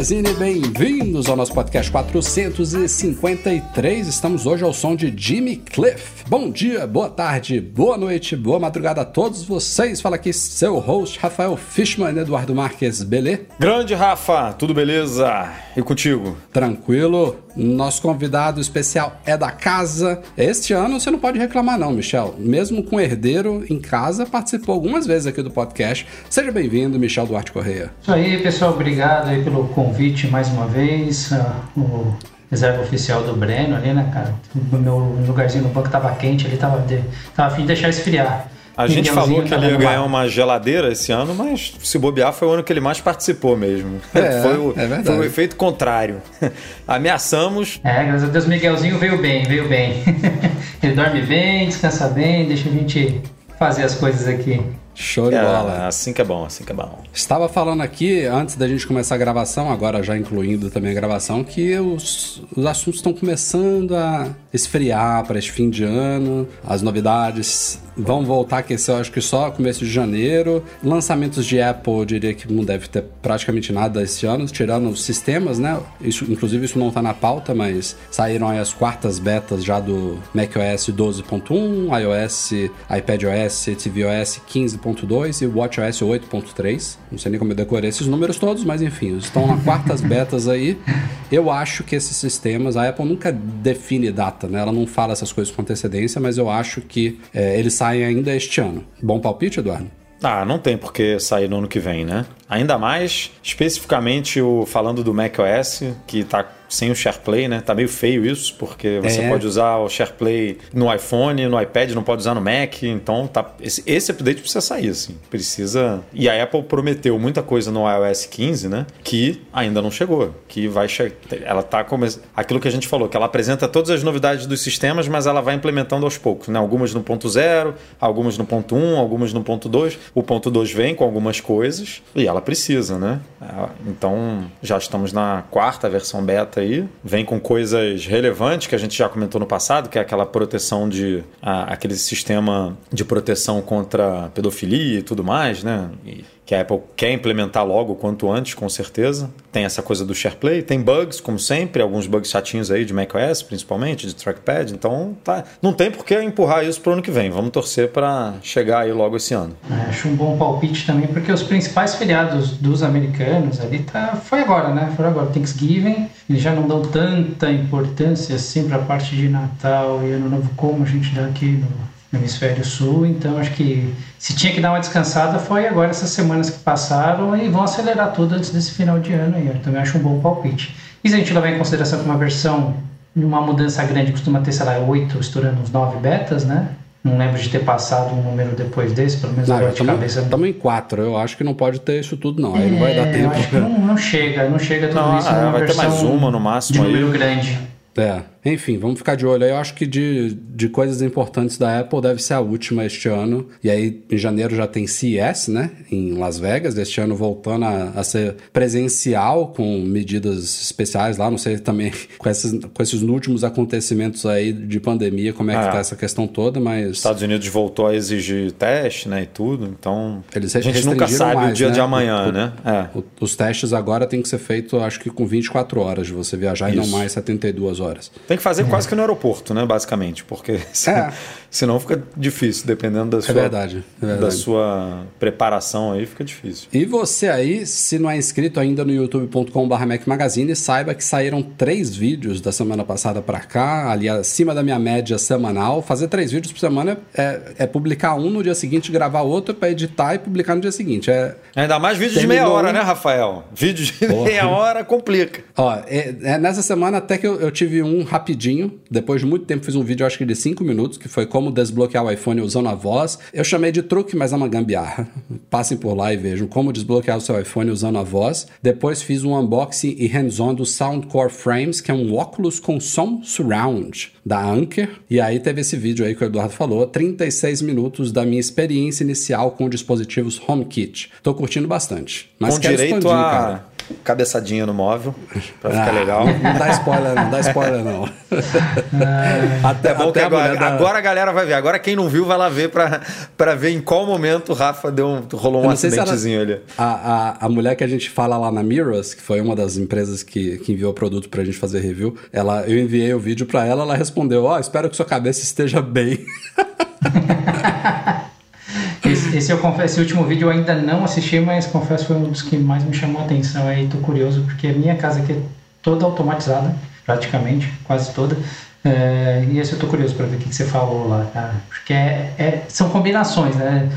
Magazine, bem-vindos ao nosso podcast 453. Estamos hoje ao som de Jimmy Cliff. Bom dia, boa tarde, boa noite, boa madrugada a todos vocês. Fala aqui seu host, Rafael Fishman, Eduardo Marques, beleza? Grande Rafa, tudo beleza? E contigo? Tranquilo. Nosso convidado especial é da casa. Este ano você não pode reclamar não, Michel. Mesmo com herdeiro em casa, participou algumas vezes aqui do podcast. Seja bem-vindo, Michel Duarte Correia. Isso aí, pessoal. Obrigado aí pelo convite mais uma vez. Uh, o reserva oficial do Breno ali, né, cara? O meu lugarzinho no banco tava quente, ele tava, de, tava afim de deixar esfriar. A gente falou que ele ia ganhar uma geladeira esse ano, mas se bobear foi o ano que ele mais participou mesmo. É, foi, o, é foi o efeito contrário. Ameaçamos. É, graças a Deus Miguelzinho veio bem, veio bem. ele dorme bem, descansa bem, deixa a gente fazer as coisas aqui. Show de é, bola. Assim que é bom, assim que é bom. Estava falando aqui, antes da gente começar a gravação, agora já incluindo também a gravação, que os, os assuntos estão começando a esfriar para esse fim de ano, as novidades vão voltar a aquecer, acho que só começo de janeiro. Lançamentos de Apple, eu diria que não deve ter praticamente nada esse ano, tirando os sistemas, né? Isso, inclusive, isso não está na pauta, mas saíram aí as quartas betas já do macOS 12.1, iOS, iPadOS, tvOS 15.2 e WatchOS 8.3. Não sei nem como eu decorei esses números todos, mas enfim, estão na quartas betas aí. Eu acho que esses sistemas, a Apple nunca define data, né? Ela não fala essas coisas com antecedência, mas eu acho que é, eles saem ainda este ano. Bom palpite, Eduardo? Ah, não tem por que sair no ano que vem, né? Ainda mais, especificamente o falando do macOS, que está sem o SharePlay, né? Tá meio feio isso, porque você é. pode usar o SharePlay no iPhone, no iPad, não pode usar no Mac. Então, tá, esse, esse update precisa sair, assim. Precisa. E a Apple prometeu muita coisa no iOS 15, né? Que ainda não chegou. Que vai chegar. Ela tá começando. Aquilo que a gente falou, que ela apresenta todas as novidades dos sistemas, mas ela vai implementando aos poucos, né? Algumas no ponto zero, algumas no ponto 1, algumas no ponto 2. O ponto 2 vem com algumas coisas e ela precisa, né? Então, já estamos na quarta versão beta aí. Vem com coisas relevantes que a gente já comentou no passado, que é aquela proteção de. A, aquele sistema de proteção contra pedofilia e tudo mais, né? E, que a Apple quer implementar logo quanto antes, com certeza. Tem essa coisa do SharePlay, tem bugs, como sempre, alguns bugs chatinhos aí de macOS, principalmente, de trackpad. Então, tá, não tem por que empurrar isso para o ano que vem. Vamos torcer para chegar aí logo esse ano. É, acho um bom palpite também, porque os principais feriados dos americanos ali tá, foi agora, né? Foi agora, Thanksgiving. Eles já não dão tanta importância assim para a parte de Natal e Ano Novo como a gente dá aqui no no hemisfério sul, então acho que se tinha que dar uma descansada foi agora essas semanas que passaram e vão acelerar tudo antes desse final de ano aí. Eu também acho um bom palpite. E se a gente levar em consideração que uma versão, uma mudança grande costuma ter, sei lá, 8, estourando uns 9 betas, né? Não lembro de ter passado um número depois desse, pelo menos agora de cabeça. Estamos em 4, eu acho que não pode ter isso tudo não, aí é, não vai dar é, tempo. Eu acho que não, não chega, não chega tudo não, isso. Ah, vai ter mais uma no máximo de número aí. grande. É, enfim, vamos ficar de olho aí. Eu acho que de, de coisas importantes da Apple deve ser a última este ano. E aí, em janeiro já tem CES, né? Em Las Vegas. Este ano voltando a, a ser presencial, com medidas especiais lá. Não sei também com esses, com esses últimos acontecimentos aí de pandemia, como é que ah, tá essa questão toda, mas. Estados Unidos voltou a exigir teste, né? E tudo. Então. Eles a gente nunca sabe mais, o dia né? de amanhã, o, né? É. O, os testes agora tem que ser feito, acho que com 24 horas de você viajar Isso. e não mais 72 horas. Tem que fazer quase que no aeroporto, né? Basicamente, porque é. Senão fica difícil, dependendo da é sua, verdade, é verdade. da sua preparação aí, fica difícil. E você aí, se não é inscrito ainda no youtube.com.br Mac Magazine, saiba que saíram três vídeos da semana passada para cá, ali acima da minha média semanal. Fazer três vídeos por semana é, é publicar um no dia seguinte, gravar outro para editar e publicar no dia seguinte. É, Ainda mais vídeo de meia hora, né, Rafael? Vídeo de Porra. meia hora complica. Ó, é, é, nessa semana até que eu, eu tive um rapidinho. Depois de muito tempo fiz um vídeo, acho que de 5 minutos, que foi como como desbloquear o iPhone usando a voz. Eu chamei de truque, mas é uma gambiarra. Passem por lá e vejam como desbloquear o seu iPhone usando a voz. Depois fiz um unboxing e hands-on do Soundcore Frames, que é um óculos com som surround da Anker. E aí teve esse vídeo aí que o Eduardo falou, 36 minutos da minha experiência inicial com dispositivos HomeKit. Tô curtindo bastante. Mas com direito expandir, a... cara cabeçadinha no móvel, pra ficar ah, legal. Não dá spoiler, não dá spoiler, não. até, é bom até que agora, a agora a galera vai ver. Agora quem não viu vai lá ver pra, pra ver em qual momento o Rafa deu um, rolou um acidentezinho ali. A, a, a mulher que a gente fala lá na Mirrors, que foi uma das empresas que, que enviou o produto pra gente fazer review, ela, eu enviei o vídeo pra ela, ela respondeu: Ó, oh, espero que sua cabeça esteja bem. Esse, esse, eu confesso, esse último vídeo eu ainda não assisti, mas confesso foi um dos que mais me chamou a atenção aí, tô curioso, porque a minha casa aqui é toda automatizada, praticamente, quase toda. É, e esse eu tô curioso para ver o que, que, você falou lá, cara. Porque é, é, são combinações, né?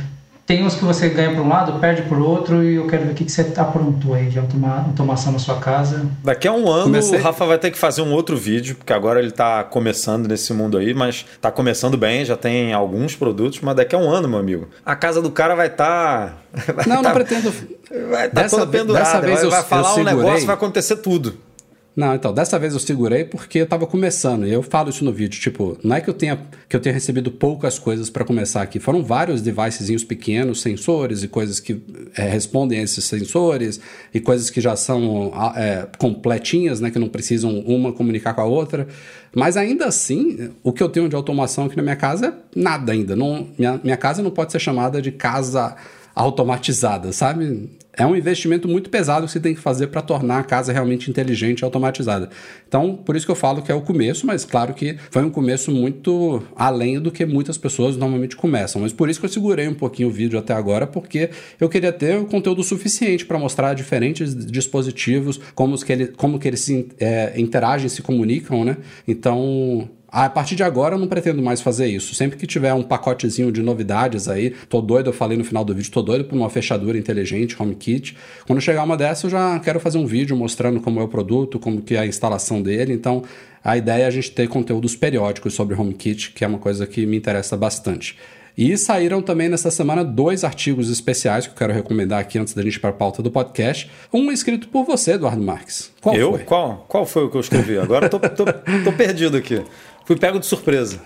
Tem uns que você ganha por um lado, perde por outro, e eu quero ver o que, que você aprontou aí de automa automação na sua casa. Daqui a um ano Comecei... o Rafa vai ter que fazer um outro vídeo, porque agora ele está começando nesse mundo aí, mas está começando bem, já tem alguns produtos, mas daqui a um ano, meu amigo, a casa do cara vai estar. Tá, não, tá, não pretendo. Vai estar tá toda pendurada, dessa vez vai, eu, vai falar um negócio, vai acontecer tudo. Não, então, dessa vez eu segurei porque eu tava começando. E eu falo isso no vídeo, tipo, não é que eu tenha, que eu tenha recebido poucas coisas para começar aqui. Foram vários devicezinhos pequenos, sensores e coisas que é, respondem a esses sensores e coisas que já são é, completinhas, né? Que não precisam uma comunicar com a outra. Mas ainda assim, o que eu tenho de automação aqui na minha casa é nada ainda. Não, minha, minha casa não pode ser chamada de casa automatizada, sabe? É um investimento muito pesado que você tem que fazer para tornar a casa realmente inteligente e automatizada. Então, por isso que eu falo que é o começo, mas claro que foi um começo muito além do que muitas pessoas normalmente começam. Mas por isso que eu segurei um pouquinho o vídeo até agora, porque eu queria ter o conteúdo suficiente para mostrar diferentes dispositivos, como, que, ele, como que eles se, é, interagem, se comunicam, né? Então, a partir de agora eu não pretendo mais fazer isso. Sempre que tiver um pacotezinho de novidades aí, tô doido, eu falei no final do vídeo, tô doido por uma fechadura inteligente, HomeKit. Quando chegar uma dessas, eu já quero fazer um vídeo mostrando como é o produto, como que é a instalação dele. Então, a ideia é a gente ter conteúdos periódicos sobre HomeKit, que é uma coisa que me interessa bastante. E saíram também nessa semana dois artigos especiais que eu quero recomendar aqui antes da gente ir para a pauta do podcast. Um escrito por você, Eduardo Marques. Qual eu? Foi? Qual? Qual foi o que eu escrevi? Agora tô, tô, tô perdido aqui. Fui pego de surpresa.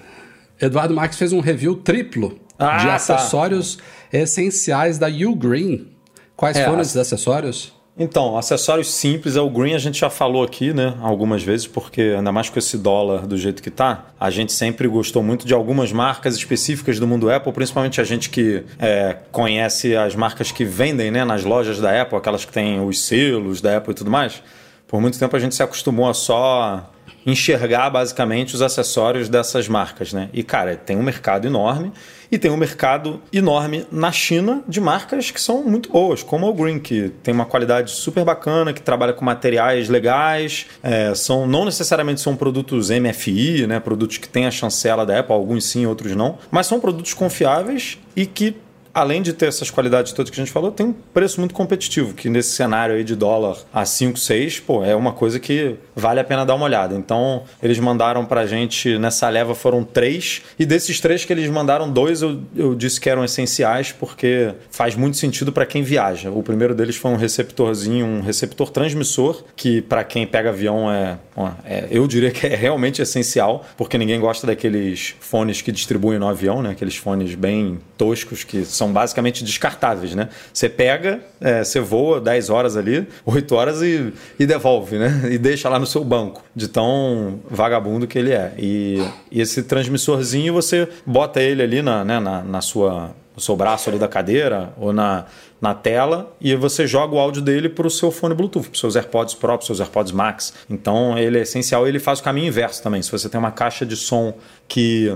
Eduardo Marques fez um review triplo ah, de tá. acessórios tá. essenciais da Ugreen. Quais é, foram esses acessórios? Então, acessórios simples é o green, a gente já falou aqui, né, algumas vezes, porque ainda mais com esse dólar do jeito que tá, a gente sempre gostou muito de algumas marcas específicas do mundo Apple, principalmente a gente que é, conhece as marcas que vendem, né, nas lojas da Apple, aquelas que têm os selos da Apple e tudo mais. Por muito tempo a gente se acostumou a só enxergar basicamente os acessórios dessas marcas, né? E cara, tem um mercado enorme e tem um mercado enorme na China de marcas que são muito boas, como o Green, que tem uma qualidade super bacana, que trabalha com materiais legais, é, são não necessariamente são produtos MFI, né? Produtos que têm a chancela da Apple, alguns sim, outros não, mas são produtos confiáveis e que além de ter essas qualidades todas que a gente falou, tem um preço muito competitivo, que nesse cenário aí de dólar a 5, 6, pô, é uma coisa que vale a pena dar uma olhada. Então, eles mandaram pra gente, nessa leva foram três, e desses três que eles mandaram, dois eu, eu disse que eram essenciais, porque faz muito sentido para quem viaja. O primeiro deles foi um receptorzinho, um receptor transmissor, que para quem pega avião é, é, eu diria que é realmente essencial, porque ninguém gosta daqueles fones que distribuem no avião, né? Aqueles fones bem toscos que são são basicamente descartáveis, né? Você pega, é, você voa 10 horas ali, 8 horas e, e devolve, né? E deixa lá no seu banco, de tão vagabundo que ele é. E, e esse transmissorzinho, você bota ele ali na, né, na, na sua no seu braço ali da cadeira ou na, na tela e você joga o áudio dele para o seu fone Bluetooth, para seus AirPods Pro, para os seus AirPods Max. Então ele é essencial ele faz o caminho inverso também. Se você tem uma caixa de som que,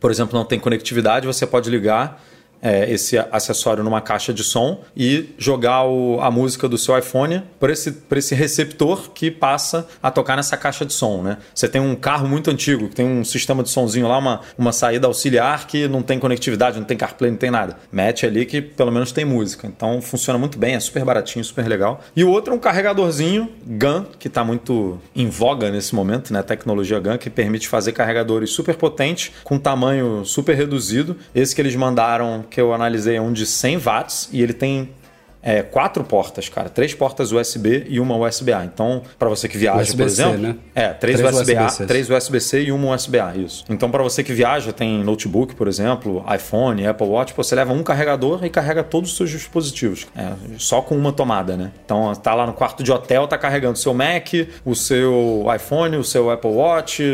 por exemplo, não tem conectividade, você pode ligar é, esse acessório numa caixa de som e jogar o, a música do seu iPhone por esse, por esse receptor que passa a tocar nessa caixa de som, né? Você tem um carro muito antigo que tem um sistema de sonzinho lá, uma, uma saída auxiliar que não tem conectividade, não tem CarPlay, não tem nada. Mete ali que pelo menos tem música. Então funciona muito bem, é super baratinho, super legal. E o outro é um carregadorzinho GAN, que está muito em voga nesse momento, né? A tecnologia GAN, que permite fazer carregadores super potentes com tamanho super reduzido. Esse que eles mandaram que eu analisei é um de 100 watts e ele tem é, quatro portas, cara. Três portas USB e uma USB-A. Então, para você que viaja, por exemplo. Né? É, três, três USB-A, três USB-C e uma USB-A, isso. Então, para você que viaja, tem notebook, por exemplo, iPhone, Apple Watch, você leva um carregador e carrega todos os seus dispositivos. É, só com uma tomada, né? Então, tá lá no quarto de hotel, tá carregando o seu Mac, o seu iPhone, o seu Apple Watch,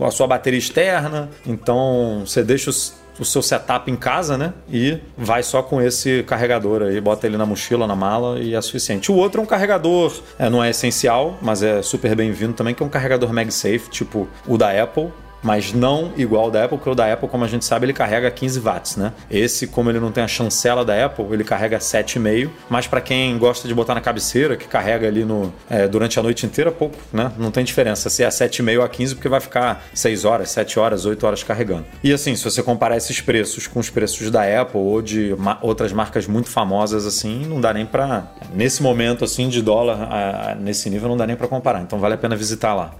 a sua bateria externa. Então, você deixa os o seu setup em casa, né? E vai só com esse carregador aí, bota ele na mochila, na mala e é suficiente. O outro é um carregador, é, não é essencial, mas é super bem-vindo também, que é um carregador MagSafe, tipo o da Apple, mas não igual da Apple, porque o da Apple, como a gente sabe, ele carrega 15 watts, né? Esse, como ele não tem a chancela da Apple, ele carrega 7,5, mas para quem gosta de botar na cabeceira, que carrega ali no, é, durante a noite inteira, pouco, né? Não tem diferença se é 7,5 a 15, porque vai ficar 6 horas, 7 horas, 8 horas carregando. E assim, se você comparar esses preços com os preços da Apple ou de ma outras marcas muito famosas assim, não dá nem para nesse momento assim de dólar, a, a, nesse nível não dá nem para comparar. Então vale a pena visitar lá.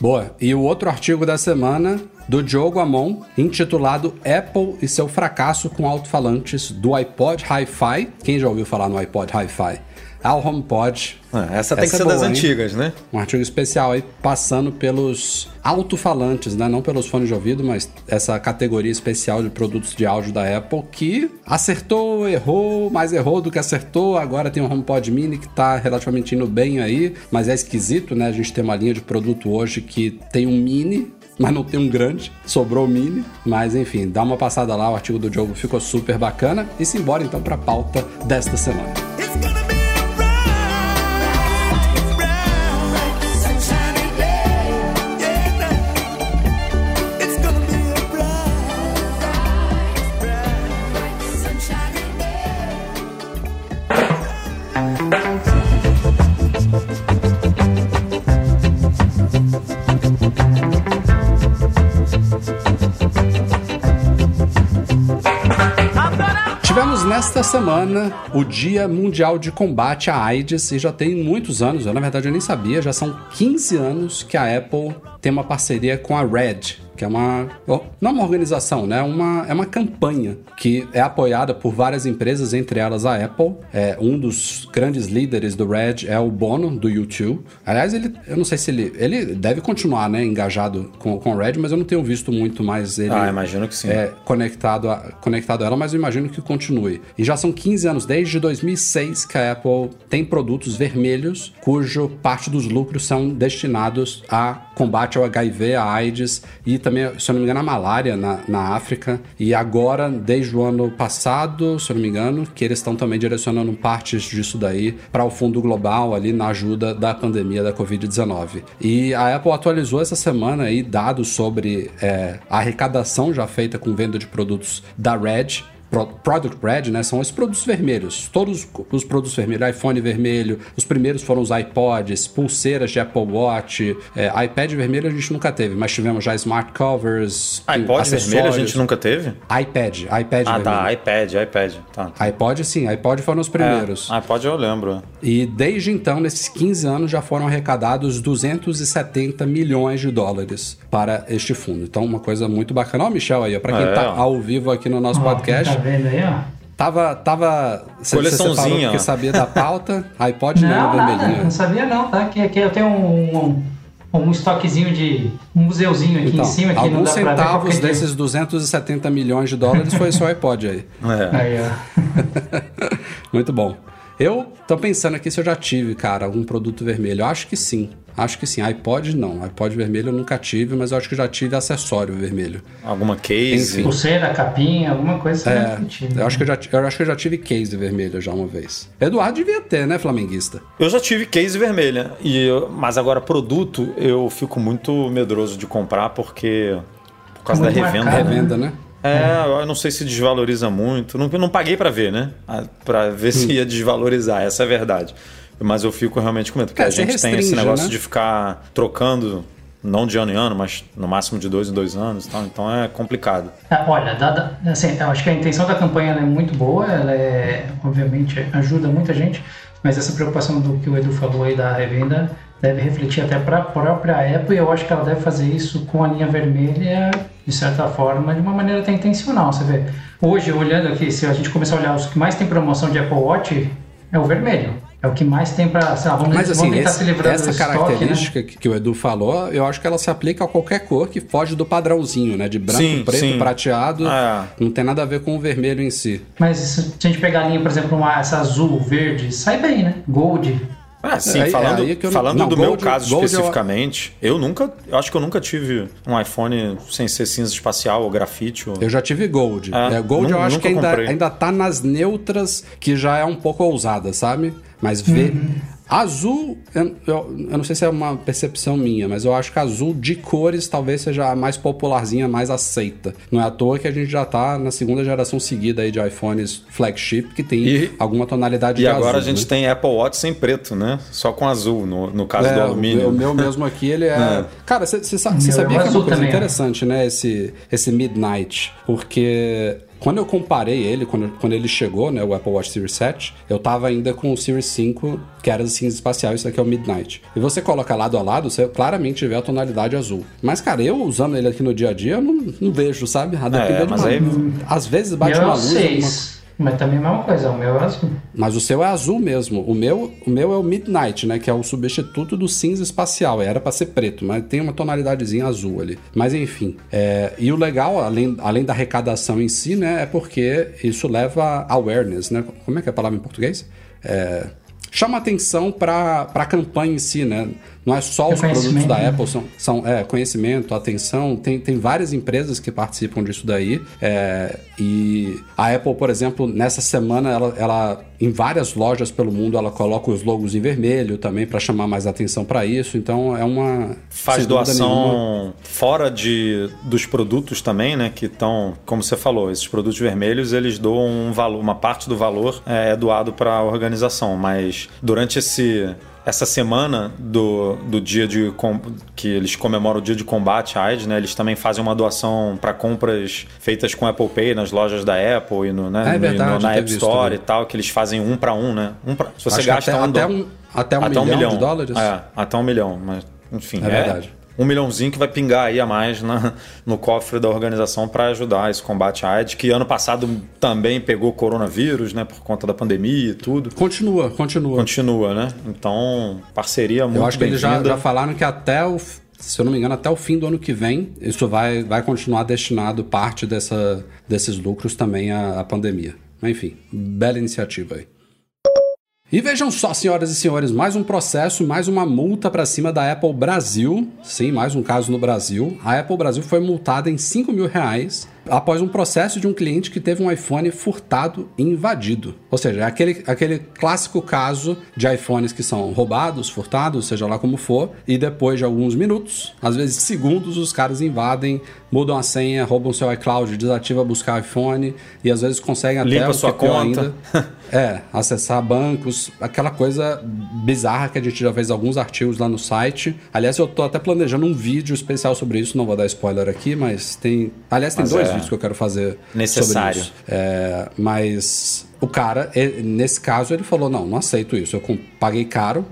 Boa. E o outro artigo da semana do Diogo Amon, intitulado Apple e seu fracasso com alto-falantes do iPod Hi-Fi. Quem já ouviu falar no iPod Hi-Fi? Ao HomePod. Ah, essa tem essa que ser é boa, das hein? antigas, né? Um artigo especial aí, passando pelos alto-falantes, né? Não pelos fones de ouvido, mas essa categoria especial de produtos de áudio da Apple que acertou, errou, mais errou do que acertou. Agora tem um HomePod Mini que tá relativamente indo bem aí, mas é esquisito, né? A gente tem uma linha de produto hoje que tem um mini mas não tem um grande, sobrou o mini. Mas enfim, dá uma passada lá, o artigo do jogo ficou super bacana. E simbora então para a pauta desta semana. Nesta semana, o Dia Mundial de Combate à AIDS, e já tem muitos anos, eu na verdade eu nem sabia, já são 15 anos que a Apple tem uma parceria com a Red, que é uma não é uma organização, né? Uma, é uma campanha que é apoiada por várias empresas, entre elas a Apple. É, um dos grandes líderes do Red é o Bono do YouTube. Aliás, ele, eu não sei se ele, ele deve continuar, né, engajado com, com o Red, mas eu não tenho visto muito mais ele. Ah, imagino que sim. É, conectado a, conectado a ela, mas eu imagino que continue. E já são 15 anos desde 2006 que a Apple tem produtos vermelhos, cujo parte dos lucros são destinados a combate ao HIV, a AIDS e também também, se eu não me engano, a malária na, na África. E agora, desde o ano passado, se eu não me engano, que eles estão também direcionando partes disso daí para o fundo global ali na ajuda da pandemia da Covid-19. E a Apple atualizou essa semana aí dados sobre é, a arrecadação já feita com venda de produtos da Red Product Red, né? São os produtos vermelhos. Todos os produtos vermelhos, iPhone vermelho, os primeiros foram os iPods, pulseiras de Apple Watch, é, iPad vermelho a gente nunca teve, mas tivemos já smart covers. iPod vermelho a gente nunca teve? iPad, iPad ah, vermelho. tá, iPad, iPad. Tá. iPod sim, iPod foram os primeiros. É, iPod eu lembro. E desde então, nesses 15 anos, já foram arrecadados 270 milhões de dólares para este fundo. Então, uma coisa muito bacana. Ó, Michel aí, para quem está é, ao vivo aqui no nosso podcast. Tá vendo aí, ó? Tava, tava. Você, Coleçãozinha. Você porque sabia da pauta. iPod não, não vermelhinho. Não sabia não, tá? Que, que eu tenho um, um, um estoquezinho de. um museuzinho aqui então, em cima. Que alguns centavos desses 270 milhões de dólares foi só iPod aí. É. Aí, ó. Muito bom. Eu tô pensando aqui se eu já tive, cara, algum produto vermelho. Eu acho que sim. Acho que sim. iPod não. iPod vermelho eu nunca tive, mas eu acho que já tive acessório vermelho. Alguma case? Enfim. Pulseira, capinha, alguma coisa é, eu acho que eu já eu acho que eu já tive case vermelho já uma vez. Eduardo devia ter, né, flamenguista? Eu já tive case vermelha. E eu, mas agora produto eu fico muito medroso de comprar porque por causa muito da revenda. Revenda, né? É, eu não sei se desvaloriza muito. Não, não paguei para ver, né? Para ver se ia desvalorizar, essa é a verdade. Mas eu fico realmente com medo, porque é, a gente tem esse negócio né? de ficar trocando não de ano em ano, mas no máximo de dois em dois anos, então, então é complicado. É, olha, dada, assim, eu acho que a intenção da campanha é muito boa, ela é, obviamente ajuda muita gente, mas essa preocupação do que o Edu falou aí da revenda deve refletir até para a própria Apple e eu acho que ela deve fazer isso com a linha vermelha, de certa forma, de uma maneira até intencional. Você vê, hoje, olhando aqui, se a gente começar a olhar os que mais tem promoção de Apple Watch, é o vermelho. É o que mais tem para, sei lá, vamos, Mas, assim, vamos tentar esse, se livrar Essa característica estoque, né? que o Edu falou, eu acho que ela se aplica a qualquer cor que foge do padrãozinho, né? De branco, sim, preto, sim. prateado. Ah. Não tem nada a ver com o vermelho em si. Mas se a gente pegar a linha, por exemplo, uma, essa azul, verde, sai bem, né? Gold. Ah, sim, é, falando, é falando não, do Gold, meu caso Gold especificamente, eu... eu... nunca, eu acho que eu nunca tive um iPhone sem ser cinza espacial ou grafite. Ou... Eu já tive Gold. É, é Gold eu acho que ainda, ainda tá nas neutras, que já é um pouco ousada, sabe? Mas ver. Uhum. Azul, eu, eu, eu, não sei se é uma percepção minha, mas eu acho que azul de cores talvez seja a mais popularzinha, mais aceita. Não é à toa que a gente já tá na segunda geração seguida aí de iPhones flagship que tem e, alguma tonalidade e de azul. E agora a gente né? tem Apple Watch sem preto, né? Só com azul, no, no caso é, do alumínio. O meu mesmo aqui, ele é. é. Cara, você sabia que é uma coisa interessante, né? Esse, esse Midnight. Porque quando eu comparei ele, quando, quando ele chegou, né, o Apple Watch Series 7, eu tava ainda com o Series 5, que era cinza espacial, isso aqui é o Midnight. E você coloca lado a lado, você claramente vê a tonalidade azul. Mas, cara, eu usando ele aqui no dia a dia, eu não, não vejo, sabe? A depender é, mas de uma, aí... Às vezes bate uma luz. Alguma... Mas também é a mesma coisa, o meu é azul. Mas o seu é azul mesmo. O meu, o meu é o Midnight, né? Que é o substituto do cinza espacial. Era para ser preto, mas tem uma tonalidadezinha azul ali. Mas enfim. É, e o legal, além, além da arrecadação em si, né? É porque isso leva awareness, né? Como é que é a palavra em português? É, chama atenção para a campanha em si, né? Não é só os produtos da Apple, são, são é, conhecimento, atenção. Tem, tem várias empresas que participam disso daí. É, e a Apple, por exemplo, nessa semana, ela, ela em várias lojas pelo mundo, ela coloca os logos em vermelho também para chamar mais atenção para isso. Então é uma. Faz doação fora de, dos produtos também, né? Que estão, como você falou, esses produtos vermelhos eles doam um valor, uma parte do valor é, é doado para a organização. Mas durante esse essa semana do, do dia de que eles comemoram o dia de combate à AIDS, né? Eles também fazem uma doação para compras feitas com Apple Pay nas lojas da Apple e no, né? é verdade, no, na App Store e tal, que eles fazem um para um, né? Um pra, se você Acho gasta até, um, até um, até um, até milhão, um milhão de dólares. É, até um milhão, mas enfim. É, é verdade um milhãozinho que vai pingar aí a mais na, no cofre da organização para ajudar esse combate à AIDS, que ano passado também pegou coronavírus, né, por conta da pandemia e tudo. Continua, continua. Continua, né? Então, parceria muito Eu acho que eles já, já falaram que até o se eu não me engano, até o fim do ano que vem, isso vai, vai continuar destinado parte dessa, desses lucros também à, à pandemia. Enfim, bela iniciativa aí. E vejam só, senhoras e senhores, mais um processo, mais uma multa para cima da Apple Brasil. Sim, mais um caso no Brasil. A Apple Brasil foi multada em 5 mil reais após um processo de um cliente que teve um iPhone furtado e invadido. Ou seja, é aquele, aquele clássico caso de iPhones que são roubados, furtados, seja lá como for, e depois de alguns minutos, às vezes segundos, os caras invadem, mudam a senha, roubam seu iCloud, desativa buscar iPhone e às vezes conseguem até Limpa sua conta. Ainda, é, acessar bancos, aquela coisa bizarra que a gente já fez alguns artigos lá no site. Aliás, eu tô até planejando um vídeo especial sobre isso, não vou dar spoiler aqui, mas tem, aliás, tem mas dois é vídeos que eu quero fazer necessário. isso. É, mas o cara, nesse caso, ele falou: não, não aceito isso. Eu paguei caro.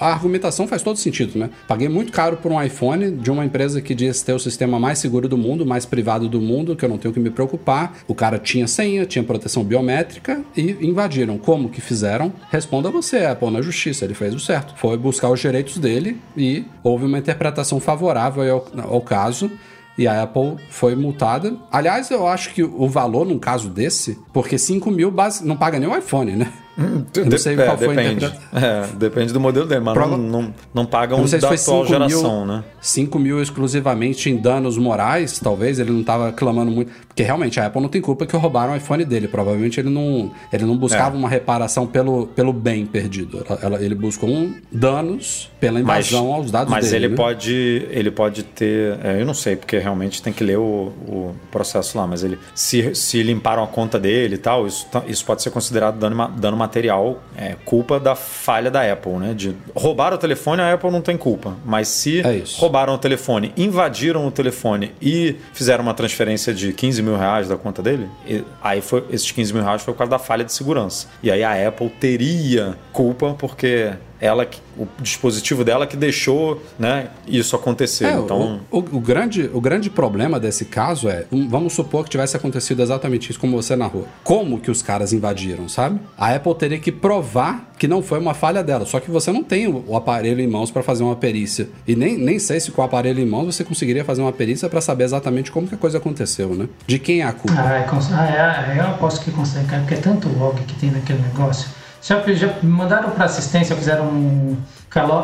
A argumentação faz todo sentido, né? Paguei muito caro por um iPhone de uma empresa que diz ter o sistema mais seguro do mundo, mais privado do mundo, que eu não tenho que me preocupar. O cara tinha senha, tinha proteção biométrica e invadiram. Como que fizeram? Responda você, Apple, na justiça. Ele fez o certo. Foi buscar os direitos dele e houve uma interpretação favorável ao, ao caso e a Apple foi multada. Aliás, eu acho que o valor num caso desse, porque 5 mil base, não paga nem o iPhone, né? Eu não sei qual é, foi depende. É, depende do modelo dele, mas Prova... não, não, não pagam não sei da se atual geração, mil, né? 5 mil exclusivamente em danos morais, talvez, ele não estava clamando muito. Porque realmente a Apple não tem culpa que roubaram o iPhone dele. Provavelmente ele não, ele não buscava é. uma reparação pelo, pelo bem perdido. Ela, ele buscou um danos pela invasão mas, aos dados mas dele. Mas ele, né? pode, ele pode ter. É, eu não sei, porque realmente tem que ler o, o processo lá, mas ele. Se, se limparam a conta dele e tal, isso, tá, isso pode ser considerado dano, dano material, é, culpa da falha da Apple, né? De roubar o telefone, a Apple não tem culpa. Mas se é roubaram o telefone, invadiram o telefone e fizeram uma transferência de 15 mil reais da conta dele, aí foi, esses 15 mil reais foi por causa da falha de segurança. E aí a Apple teria culpa porque ela o dispositivo dela que deixou né, isso acontecer. É, então... O, o, o, grande, o grande problema desse caso é, um, vamos supor que tivesse acontecido exatamente isso como você narrou. Como que os caras invadiram, sabe? A Apple teria que provar que não foi uma falha dela, só que você não tem o, o aparelho em mãos para fazer uma perícia. E nem, nem sei se com o aparelho em mãos você conseguiria fazer uma perícia para saber exatamente como que a coisa aconteceu, né? De quem é a culpa. Ah, é, ah, é, eu aposto que consegue, porque é tanto log que tem naquele negócio já, já mandaram para assistência, fizeram um,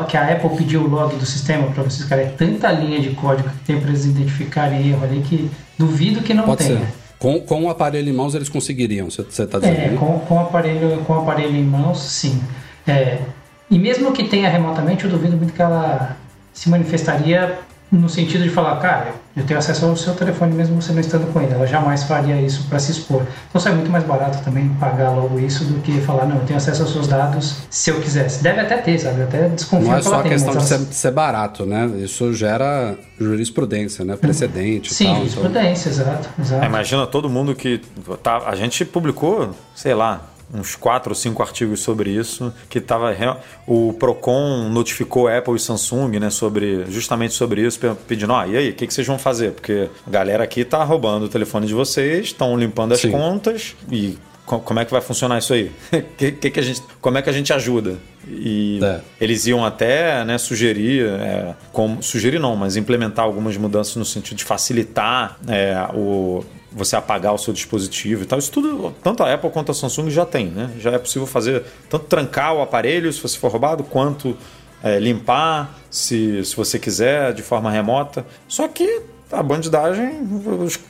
que a Apple pediu o log do sistema para vocês, cara. É tanta linha de código que tem para eles identificarem erro ali que duvido que não Pode tenha. Ser. Com, com o aparelho em mãos eles conseguiriam, você está dizendo? É, com, com, o aparelho, com o aparelho em mãos, sim. É, e mesmo que tenha remotamente, eu duvido muito que ela se manifestaria no sentido de falar, cara, eu tenho acesso ao seu telefone mesmo você não estando com ele. Ela jamais faria isso para se expor. Então sai muito mais barato também pagar logo isso do que falar, não, eu tenho acesso aos seus dados se eu quisesse. Deve até ter, sabe? Eu até desconfio Não é só a questão de ser, ser, barato, né? Isso gera jurisprudência, né? Precedente Sim, tal, jurisprudência, então... exato. exato. Imagina todo mundo que... Tá, a gente publicou, sei lá, uns quatro ou cinco artigos sobre isso, que estava o Procon notificou Apple e Samsung, né, sobre justamente sobre isso, pedindo, ah, e aí, o que, que vocês vão fazer? Porque a galera aqui está roubando o telefone de vocês, estão limpando as Sim. contas e como é que vai funcionar isso aí? que, que, que a gente, como é que a gente ajuda? E é. eles iam até né, sugerir, é, como, sugerir não, mas implementar algumas mudanças no sentido de facilitar é, o, você apagar o seu dispositivo e tal. Isso tudo, tanto a Apple quanto a Samsung já tem, né? Já é possível fazer, tanto trancar o aparelho se você for roubado, quanto é, limpar se, se você quiser de forma remota. Só que a bandidagem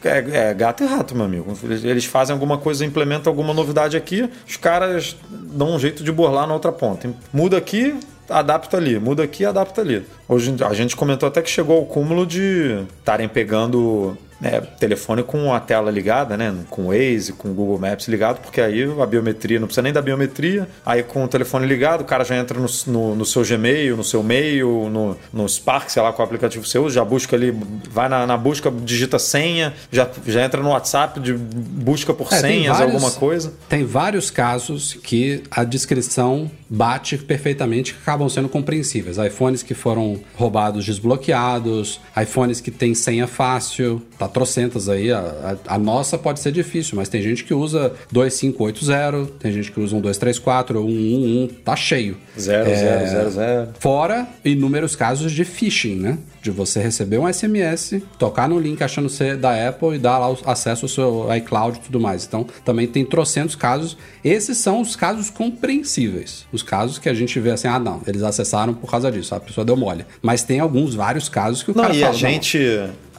é, é, gato e rato, meu amigo. Eles fazem alguma coisa, implementam alguma novidade aqui, os caras dão um jeito de burlar na outra ponta. Muda aqui, adapta ali, muda aqui, adapta ali. Hoje a gente comentou até que chegou ao cúmulo de estarem pegando né, telefone com a tela ligada, né, com o Waze, com o Google Maps ligado, porque aí a biometria, não precisa nem da biometria, aí com o telefone ligado, o cara já entra no, no, no seu Gmail, no seu mail, no, no Spark, sei lá qual aplicativo você usa, já busca ali, vai na, na busca, digita senha, já, já entra no WhatsApp, de, busca por é, senhas, vários, alguma coisa. Tem vários casos que a descrição bate perfeitamente, que acabam sendo compreensíveis. iPhones que foram roubados desbloqueados, iPhones que tem senha fácil, tá trocentas aí. A, a, a, nossa pode ser difícil, mas tem gente que usa 2580, tem gente que usa um 234, 111, tá cheio. 0000. É, fora inúmeros casos de phishing, né? De você receber um SMS, tocar no link achando ser da Apple e dar lá acesso ao seu iCloud e tudo mais. Então, também tem trocentos casos. Esses são os casos compreensíveis. Os casos que a gente vê assim, ah, não, eles acessaram por causa disso, a pessoa deu mole. Mas tem alguns, vários casos que o não, cara e fala, a gente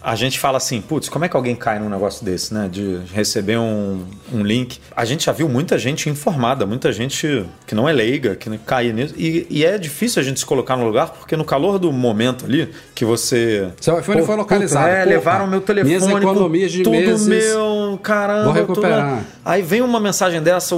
a gente fala assim, putz, como é que alguém cai num negócio desse, né? De receber um, um link. A gente já viu muita gente informada, muita gente que não é leiga, que cai nisso. E, e é difícil a gente se colocar no lugar, porque no calor do momento ali, que você. Seu iPhone pô, foi localizado. É, levaram meu telefone. Minhas economias de tudo meses. meu, caramba. Vou recuperar. Tudo... Aí vem uma mensagem dessa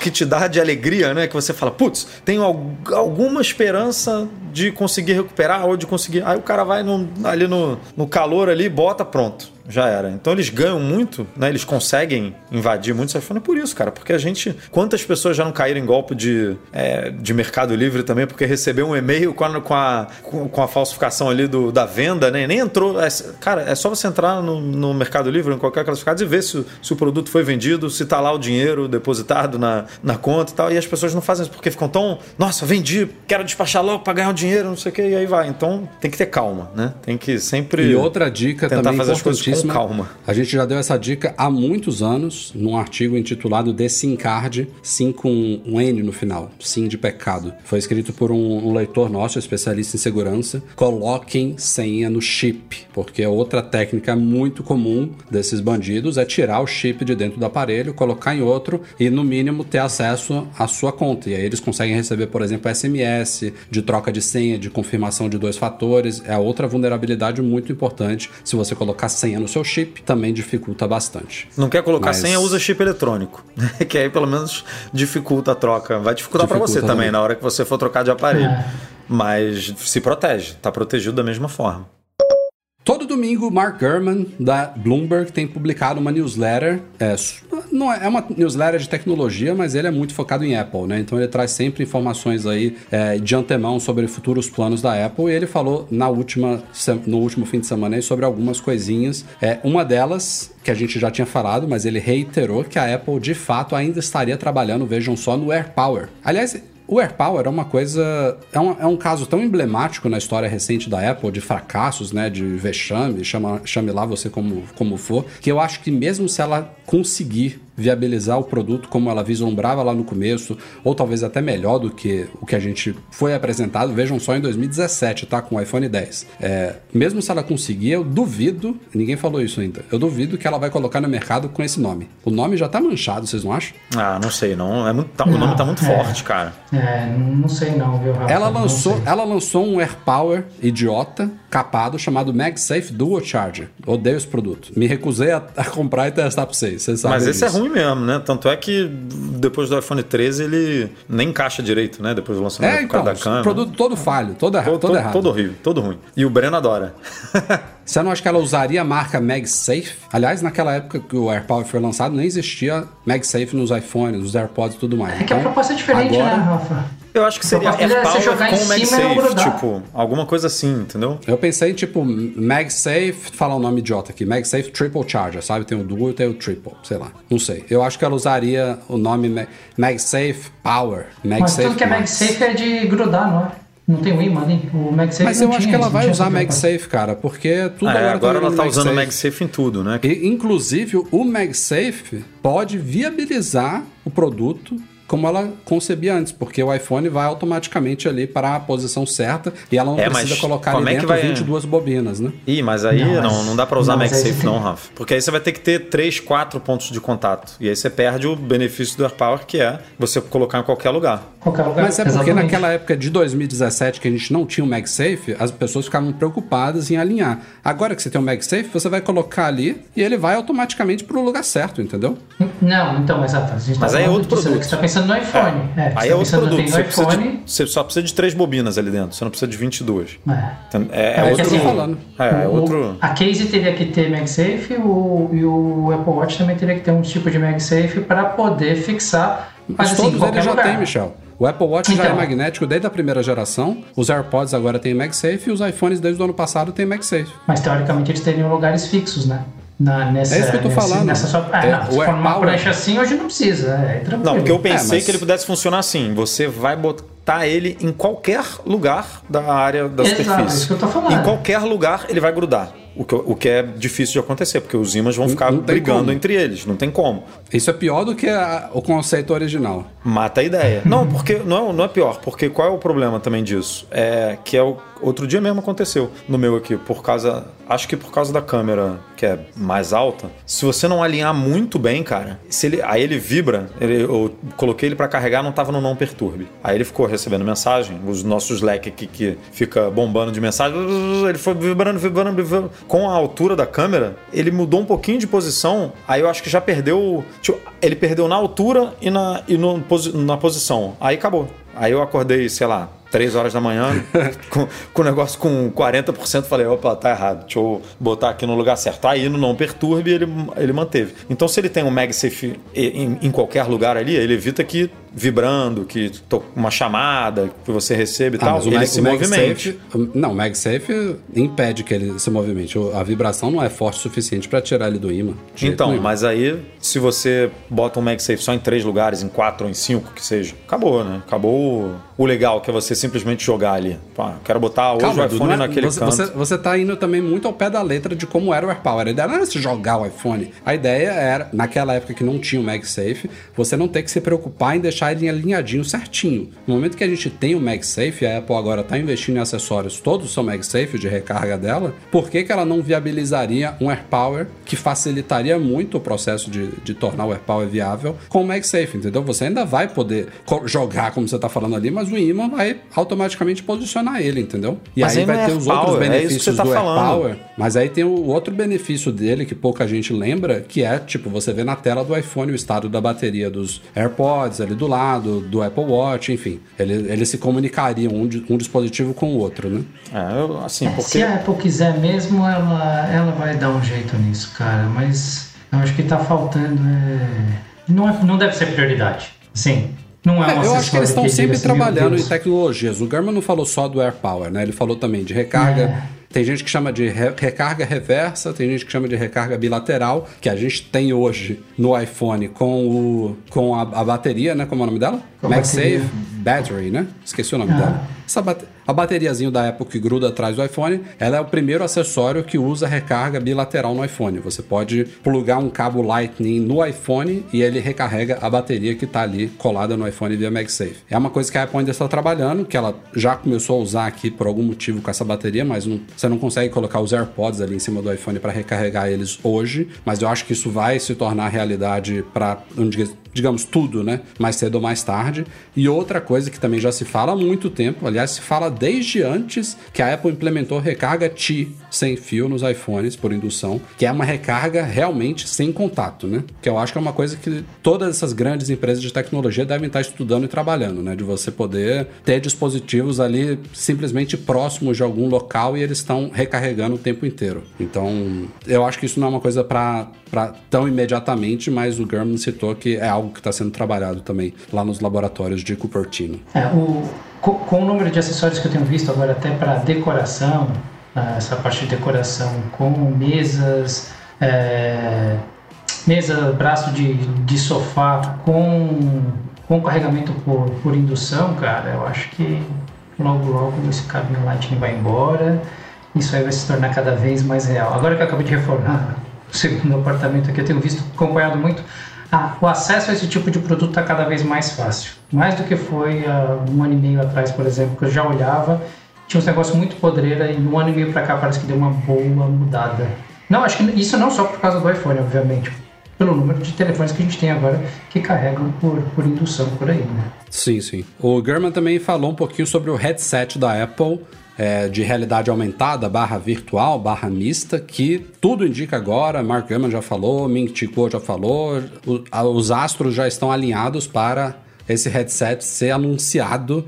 que te dá de alegria, né? Que você fala, putz, tenho alguma esperança de conseguir recuperar ou de conseguir. Aí o cara vai no, ali no, no calor ali, bota, pronto já era. Então eles ganham muito, né? Eles conseguem invadir muito iPhone por isso, cara. Porque a gente. Quantas pessoas já não caíram em golpe de, é, de Mercado Livre também, porque recebeu um e-mail com a, com a, com a falsificação ali do, da venda, né? Nem entrou. É, cara, é só você entrar no, no Mercado Livre, em qualquer classificado, e ver se, se o produto foi vendido, se tá lá o dinheiro depositado na, na conta e tal. E as pessoas não fazem isso porque ficam tão. Nossa, vendi, quero despachar logo para ganhar o dinheiro, não sei o que, e aí vai. Então tem que ter calma, né? Tem que sempre. E outra dica tentar também fazer as coisas importantíssima. Com calma. A gente já deu essa dica há muitos anos, num artigo intitulado The SIM Card, SIM com um N no final, SIM de pecado. Foi escrito por um, um leitor nosso, especialista em segurança. Coloquem senha no chip, porque outra técnica muito comum desses bandidos é tirar o chip de dentro do aparelho, colocar em outro e, no mínimo, ter acesso à sua conta. E aí eles conseguem receber, por exemplo, SMS de troca de senha, de confirmação de dois fatores. É outra vulnerabilidade muito importante. Se você colocar senha no seu chip, também dificulta bastante. Não quer colocar Mas... senha, usa chip eletrônico. que aí pelo menos dificulta a troca. Vai dificultar para você também, também, na hora que você for trocar de aparelho. É. Mas se protege, tá protegido da mesma forma. Todo domingo, Mark Gurman, da Bloomberg, tem publicado uma newsletter. É, não é, é, uma newsletter de tecnologia, mas ele é muito focado em Apple, né? Então ele traz sempre informações aí é, de antemão sobre futuros planos da Apple. E ele falou na última, no último fim de semana aí sobre algumas coisinhas. É, uma delas, que a gente já tinha falado, mas ele reiterou que a Apple de fato ainda estaria trabalhando, vejam só, no AirPower. Aliás, o AirPower é uma coisa. É um, é um caso tão emblemático na história recente da Apple, de fracassos, né? De vexame, chama, chame lá você como, como for, que eu acho que mesmo se ela conseguir viabilizar o produto como ela vislumbrava lá no começo, ou talvez até melhor do que o que a gente foi apresentado. Vejam só em 2017, tá? Com o iPhone 10. É, mesmo se ela conseguir, eu duvido, ninguém falou isso ainda, eu duvido que ela vai colocar no mercado com esse nome. O nome já tá manchado, vocês não acham? Ah, não sei, não. É muito, tá, não, o nome tá muito é, forte, cara. É, não sei não, viu, Rafa? Ela lançou, ela lançou um AirPower idiota, capado, chamado MagSafe Dual Charger. Odeio esse produto. Me recusei a, a comprar e testar pra vocês. vocês Mas esse disso. é ruim mesmo, né? Tanto é que depois do iPhone 13 ele nem encaixa direito, né? Depois do lançamento é, então, da câmera. produto todo falho, todo, todo, todo errado. Todo horrível, todo ruim. E o Breno adora. Você não acha que ela usaria a marca MagSafe? Aliás, naquela época que o AirPower foi lançado, nem existia MagSafe nos iPhones, nos AirPods e tudo mais. É que então, a proposta é diferente, agora, né, Rafa? Eu acho que seria AirPower com MagSafe, tipo, alguma coisa assim, entendeu? Eu pensei, tipo, MagSafe, falar um nome idiota aqui, MagSafe Triple Charger, sabe? Tem o Dual e tem o Triple, sei lá, não sei. Eu acho que ela usaria o nome MagSafe Power. MagSafe Mas tudo que é MagSafe é de grudar, não é? Não tem o imã ali? O MagSafe Mas eu acho que ela vai usar MagSafe, cara, porque tudo ah, é, agora, agora tá ela tá usando o MagSafe em tudo, né? E, inclusive, o MagSafe pode viabilizar o produto como ela concebia antes, porque o iPhone vai automaticamente ali para a posição certa e ela não é, precisa colocar ali é dentro vai... 22 bobinas, né? Ih, mas aí não, não, não dá para usar não, MagSafe não, Rafa. Porque aí você vai ter que ter 3, 4 pontos de contato. E aí você perde o benefício do AirPower, que é você colocar em qualquer lugar. Qualquer lugar. Mas é porque Exatamente. naquela época de 2017 que a gente não tinha o MagSafe, as pessoas ficavam preocupadas em alinhar. Agora que você tem o MagSafe, você vai colocar ali e ele vai automaticamente para o lugar certo, entendeu? Não, então, exato. mas tá aí é outro produto. Você está pensando pensando no iPhone. É. É, aí é outro produto. Você, iPhone... de, você, só precisa de três bobinas ali dentro, você não precisa de 22. É, então, é, é outro. Assim, falando. É, o, outro... A Case teria que ter MagSafe o, e o Apple Watch também teria que ter um tipo de MagSafe para poder fixar. Mas, mas assim, todos eles já tem, Michel. O Apple Watch então, já é então. magnético desde a primeira geração, os AirPods agora têm MagSafe e os iPhones desde o ano passado têm MagSafe. Mas teoricamente eles teriam lugares fixos, né? Na, nessa, é isso que eu tô nesse, falando. Nessa sua, é, é, se for uma prancha assim, hoje não precisa. É, tranquilo. Não, porque eu pensei é, mas... que ele pudesse funcionar assim. Você vai botar ele em qualquer lugar da área da Exato, superfície. É isso que eu tô falando. Em qualquer lugar ele vai grudar. O que, o que é difícil de acontecer, porque os ímãs vão ficar brigando como. entre eles, não tem como. Isso é pior do que a, o conceito original. Mata a ideia. não, porque não, não é pior, porque qual é o problema também disso? É que é o Outro dia mesmo aconteceu no meu aqui, por causa. Acho que por causa da câmera que é mais alta. Se você não alinhar muito bem, cara, se ele, aí ele vibra. Ele, eu coloquei ele para carregar, não tava no não perturbe. Aí ele ficou recebendo mensagem, os nossos leque aqui que fica bombando de mensagem, ele foi vibrando, vibrando, vibrando. Com a altura da câmera, ele mudou um pouquinho de posição. Aí eu acho que já perdeu. Tipo, ele perdeu na altura e na, e no, na posição. Aí acabou. Aí eu acordei, sei lá, 3 horas da manhã, com, com o negócio com 40%, falei, opa, tá errado, deixa eu botar aqui no lugar certo. Aí no não perturbe, ele, ele manteve. Então, se ele tem um MagSafe em, em qualquer lugar ali, ele evita que vibrando, que uma chamada que você recebe e ah, tal, ele Mag, se movimente. Não, o MagSafe impede que ele se movimente. A vibração não é forte o suficiente para tirar ele do imã. Então, mas aí, se você bota um MagSafe só em três lugares, em quatro ou em cinco, que seja, acabou, né? Acabou o legal, que é você simplesmente jogar ali. Pá, quero botar hoje Calma, o iPhone é, naquele você, canto. Você, você tá indo também muito ao pé da letra de como era o AirPower. A ideia não era você jogar o iPhone. A ideia era, naquela época que não tinha o MagSafe, você não ter que se preocupar em deixar ele alinhadinho certinho. No momento que a gente tem o MagSafe, a Apple agora está investindo em acessórios, todos são MagSafe de recarga dela, por que, que ela não viabilizaria um AirPower que facilitaria muito o processo de, de tornar o AirPower viável com o MagSafe, entendeu? Você ainda vai poder jogar, como você está falando ali, mas o imã vai automaticamente posicionar ele, entendeu? E mas aí vai ter os outros é benefícios é tá do AirPower. Mas aí tem o outro benefício dele que pouca gente lembra, que é, tipo, você vê na tela do iPhone o estado da bateria dos AirPods ali do lado, do Apple Watch, enfim. Eles, eles se comunicariam um, um dispositivo com o outro, né? É, eu, assim, porque... Se a Apple quiser mesmo, ela, ela vai dar um jeito nisso, cara. Mas eu acho que tá faltando. É... Não, é, não deve ser prioridade. Sim, não é, é eu acho que eles estão sempre assim, trabalhando em tecnologias. O Garmin não falou só do AirPower, né? Ele falou também de recarga. Tem gente que chama de re recarga reversa, tem gente que chama de recarga bilateral, que a gente tem hoje no iPhone com, o, com a, a bateria, né? Como é o nome dela? MagSafe Battery, né? Esqueci o nome ah. dela. Essa bateria a bateriazinha da Apple que gruda atrás do iPhone, ela é o primeiro acessório que usa recarga bilateral no iPhone. Você pode plugar um cabo Lightning no iPhone e ele recarrega a bateria que está ali colada no iPhone via MagSafe. É uma coisa que a Apple ainda está trabalhando, que ela já começou a usar aqui por algum motivo com essa bateria, mas não, você não consegue colocar os AirPods ali em cima do iPhone para recarregar eles hoje. Mas eu acho que isso vai se tornar realidade para digamos, tudo, né? Mais cedo ou mais tarde. E outra coisa que também já se fala há muito tempo, aliás, se fala desde antes que a Apple implementou recarga T sem fio nos iPhones por indução, que é uma recarga realmente sem contato, né? Que eu acho que é uma coisa que todas essas grandes empresas de tecnologia devem estar estudando e trabalhando, né? De você poder ter dispositivos ali simplesmente próximos de algum local e eles estão recarregando o tempo inteiro. Então, eu acho que isso não é uma coisa para tão imediatamente, mas o German citou que é algo algo que está sendo trabalhado também lá nos laboratórios de Cupertino. É, o, com, com, o número de acessórios que eu tenho visto agora até para decoração, né, essa parte de decoração com mesas, é, mesa, braço de, de sofá com, com carregamento por, por indução, cara, eu acho que logo logo esse cabinho Lightning vai embora, isso aí vai se tornar cada vez mais real. Agora que eu acabei de reformar o segundo apartamento aqui, eu tenho visto, acompanhado muito ah, o acesso a esse tipo de produto está cada vez mais fácil. Mais do que foi uh, um ano e meio atrás, por exemplo, que eu já olhava, tinha uns negócios muito podreira e um ano e meio para cá parece que deu uma boa mudada. Não, acho que isso não só por causa do iPhone, obviamente, pelo número de telefones que a gente tem agora que carregam por, por indução por aí, né? Sim, sim. O German também falou um pouquinho sobre o headset da Apple é, de realidade aumentada, barra virtual, barra mista, que tudo indica agora, Mark Gurman já falou, Ming Chi Kuo já falou, os astros já estão alinhados para esse headset ser anunciado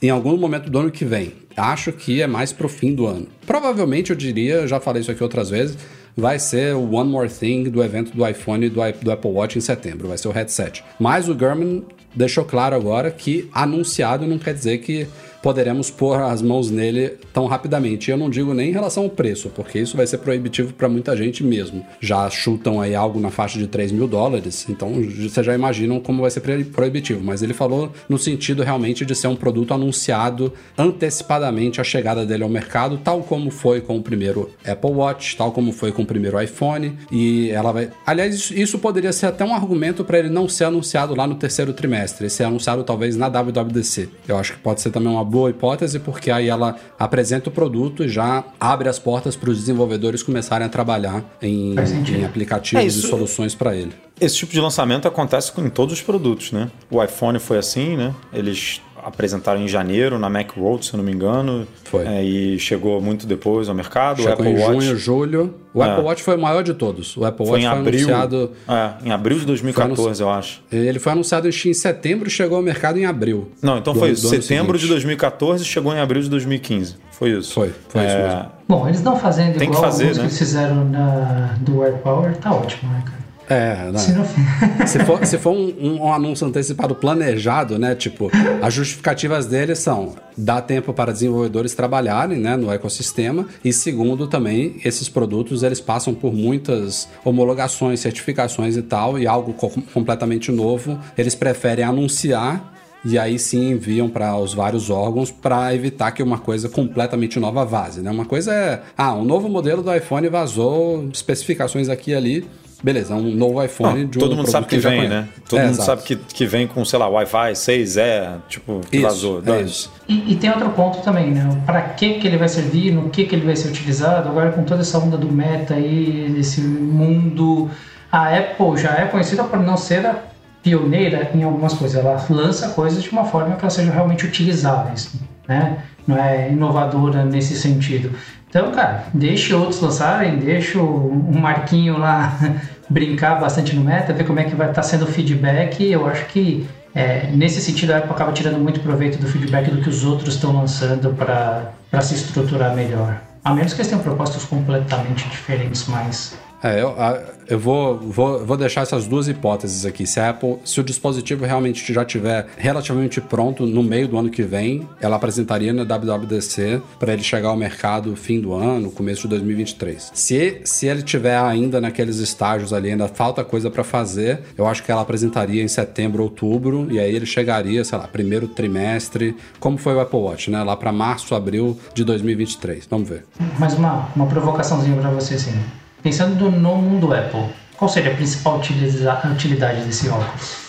em algum momento do ano que vem. Acho que é mais pro fim do ano. Provavelmente eu diria, já falei isso aqui outras vezes, vai ser o One More Thing do evento do iPhone e do, do Apple Watch em setembro, vai ser o headset. Mas o Gurman deixou claro agora que anunciado não quer dizer que poderemos pôr as mãos nele tão rapidamente. Eu não digo nem em relação ao preço, porque isso vai ser proibitivo para muita gente mesmo. Já chutam aí algo na faixa de 3 mil dólares, então vocês já imaginam como vai ser proibitivo. Mas ele falou no sentido realmente de ser um produto anunciado antecipadamente a chegada dele ao mercado, tal como foi com o primeiro Apple Watch, tal como foi com o primeiro iPhone. E ela vai. Aliás, isso poderia ser até um argumento para ele não ser anunciado lá no terceiro trimestre, ser anunciado talvez na WWDC. Eu acho que pode ser também uma boa hipótese, porque aí ela apresenta o produto e já abre as portas para os desenvolvedores começarem a trabalhar em, em aplicativos é e soluções para ele. Esse tipo de lançamento acontece com todos os produtos, né? O iPhone foi assim, né? Eles apresentaram em janeiro na Macworld, se eu não me engano. Foi. É, e chegou muito depois ao mercado. Chegou o Apple em Watch, junho, julho. O é. Apple Watch foi o maior de todos. O Apple foi Watch em foi abril, anunciado. É, em abril de 2014, eu acho. Ele foi anunciado em setembro e chegou ao mercado em abril. Não, então do, foi isso. Setembro de 2014 e chegou em abril de 2015. Foi isso. Foi, foi isso é. mesmo. Bom, eles estão fazendo Tem igual que fazer, né? que eles fizeram na, do AirPower, tá ótimo, né, cara? É, né? se, for, se for um, um, anúncio antecipado planejado, né? Tipo, as justificativas dele são dar tempo para desenvolvedores trabalharem né, no ecossistema e segundo também esses produtos eles passam por muitas homologações, certificações e tal e algo co completamente novo eles preferem anunciar e aí sim enviam para os vários órgãos para evitar que uma coisa completamente nova vaze. Né? Uma coisa é, ah, um novo modelo do iPhone vazou, especificações aqui e ali. Beleza, um novo iPhone Não, de um Todo mundo sabe que, que vem, né? Todo é, mundo exato. sabe que, que vem com, sei lá, Wi-Fi 6E, tipo, que isso, vazou. É isso. E, e, tem outro ponto também, né? Para que, que ele vai servir, no que, que ele vai ser utilizado. Agora, com toda essa onda do meta aí, desse mundo. A Apple já é conhecida por não ser a pioneira em algumas coisas. Ela lança coisas de uma forma que elas sejam realmente utilizáveis, né? Não é inovadora nesse sentido. Então, cara, deixe outros lançarem, deixa o Marquinho lá brincar bastante no meta, ver como é que vai estar tá sendo o feedback. Eu acho que é, nesse sentido a Apple acaba tirando muito proveito do feedback do que os outros estão lançando para se estruturar melhor. A menos que eles tenham propostas completamente diferentes, mas é, eu, eu vou, vou, vou deixar essas duas hipóteses aqui. Se a Apple, se o dispositivo realmente já tiver relativamente pronto no meio do ano que vem, ela apresentaria na WWDC para ele chegar ao mercado fim do ano, começo de 2023. Se, se ele tiver ainda naqueles estágios ali, ainda falta coisa para fazer, eu acho que ela apresentaria em setembro, outubro, e aí ele chegaria, sei lá, primeiro trimestre, como foi o Apple Watch, né? Lá para março, abril de 2023. Vamos ver. Mais uma, uma provocaçãozinha para você, assim. Pensando no mundo Apple, qual seria a principal utilidade desse óculos?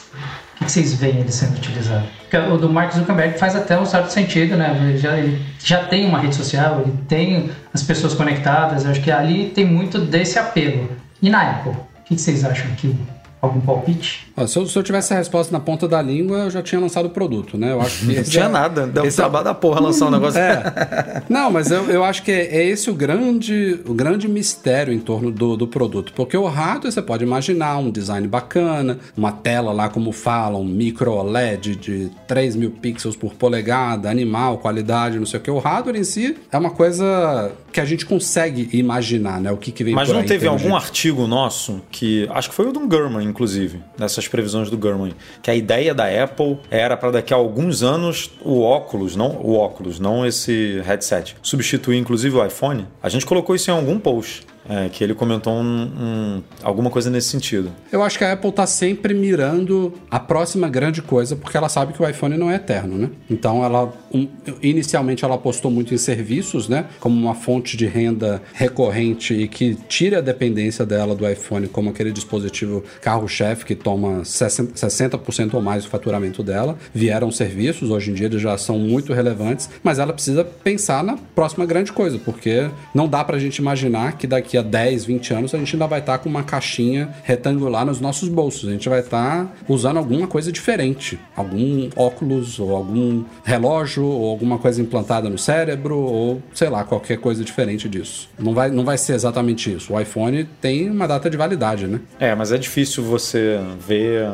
O que vocês veem ele sendo utilizado? Porque o do Mark Zuckerberg faz até um certo sentido, né? Ele já, ele já tem uma rede social, ele tem as pessoas conectadas, acho que ali tem muito desse apelo. E na Apple, o que vocês acham que Algum palpite? Se, eu, se, eu, tivesse a resposta na ponta da língua, eu já tinha lançado o produto, né? Eu acho que não tinha é, nada, deu um trabalho é... da porra lançar um negócio. É. Não, mas eu, eu acho que é, é, esse o grande, o grande mistério em torno do, do produto. Porque o hardware você pode imaginar um design bacana, uma tela lá, como falam, micro OLED de 3 mil pixels por polegada, animal, qualidade, não sei o que. O hardware em si é uma coisa que a gente consegue imaginar, né? O que, que vem Mas não teve algum de... artigo nosso que. Acho que foi o do Gurman, inclusive, nessas previsões do Gurman, que a ideia da Apple era para daqui a alguns anos o óculos, não o óculos, não esse headset, substituir inclusive o iPhone. A gente colocou isso em algum post. É, que ele comentou um, um, alguma coisa nesse sentido. Eu acho que a Apple está sempre mirando a próxima grande coisa, porque ela sabe que o iPhone não é eterno, né? Então ela um, inicialmente ela apostou muito em serviços, né? Como uma fonte de renda recorrente e que tira a dependência dela do iPhone como aquele dispositivo carro-chefe que toma 60% ou mais do faturamento dela. Vieram serviços, hoje em dia eles já são muito relevantes, mas ela precisa pensar na próxima grande coisa, porque não dá para a gente imaginar que daqui a 10, 20 anos, a gente ainda vai estar tá com uma caixinha retangular nos nossos bolsos. A gente vai estar tá usando alguma coisa diferente. Algum óculos, ou algum relógio, ou alguma coisa implantada no cérebro, ou sei lá, qualquer coisa diferente disso. Não vai, não vai ser exatamente isso. O iPhone tem uma data de validade, né? É, mas é difícil você ver.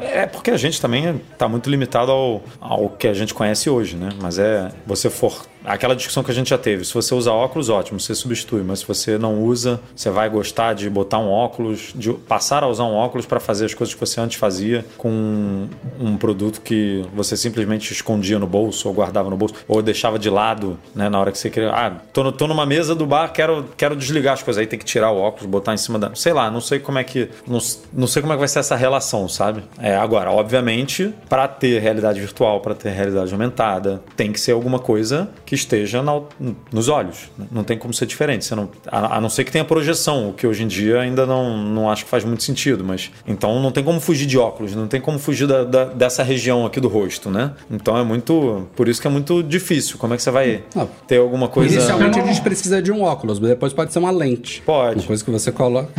É porque a gente também está muito limitado ao, ao que a gente conhece hoje, né? Mas é você for aquela discussão que a gente já teve. Se você usa óculos, ótimo, você substitui. Mas se você não usa, você vai gostar de botar um óculos, de passar a usar um óculos para fazer as coisas que você antes fazia com um produto que você simplesmente escondia no bolso ou guardava no bolso ou deixava de lado, né, na hora que você queria. Ah, tô, no, tô numa mesa do bar, quero, quero desligar as coisas. Aí tem que tirar o óculos, botar em cima da. Sei lá, não sei como é que. Não, não sei como é que vai ser essa relação, sabe? É, agora, obviamente, para ter realidade virtual, para ter realidade aumentada, tem que ser alguma coisa que que esteja na, nos olhos. Não tem como ser diferente. Você não, a, a, não ser que tenha projeção, o que hoje em dia ainda não, não acho que faz muito sentido. Mas então não tem como fugir de óculos, não tem como fugir da, da, dessa região aqui do rosto, né? Então é muito. Por isso que é muito difícil. Como é que você vai não. ter alguma coisa. Inicialmente a gente precisa de um óculos, mas depois pode ser uma lente. Pode. Uma coisa que você coloca.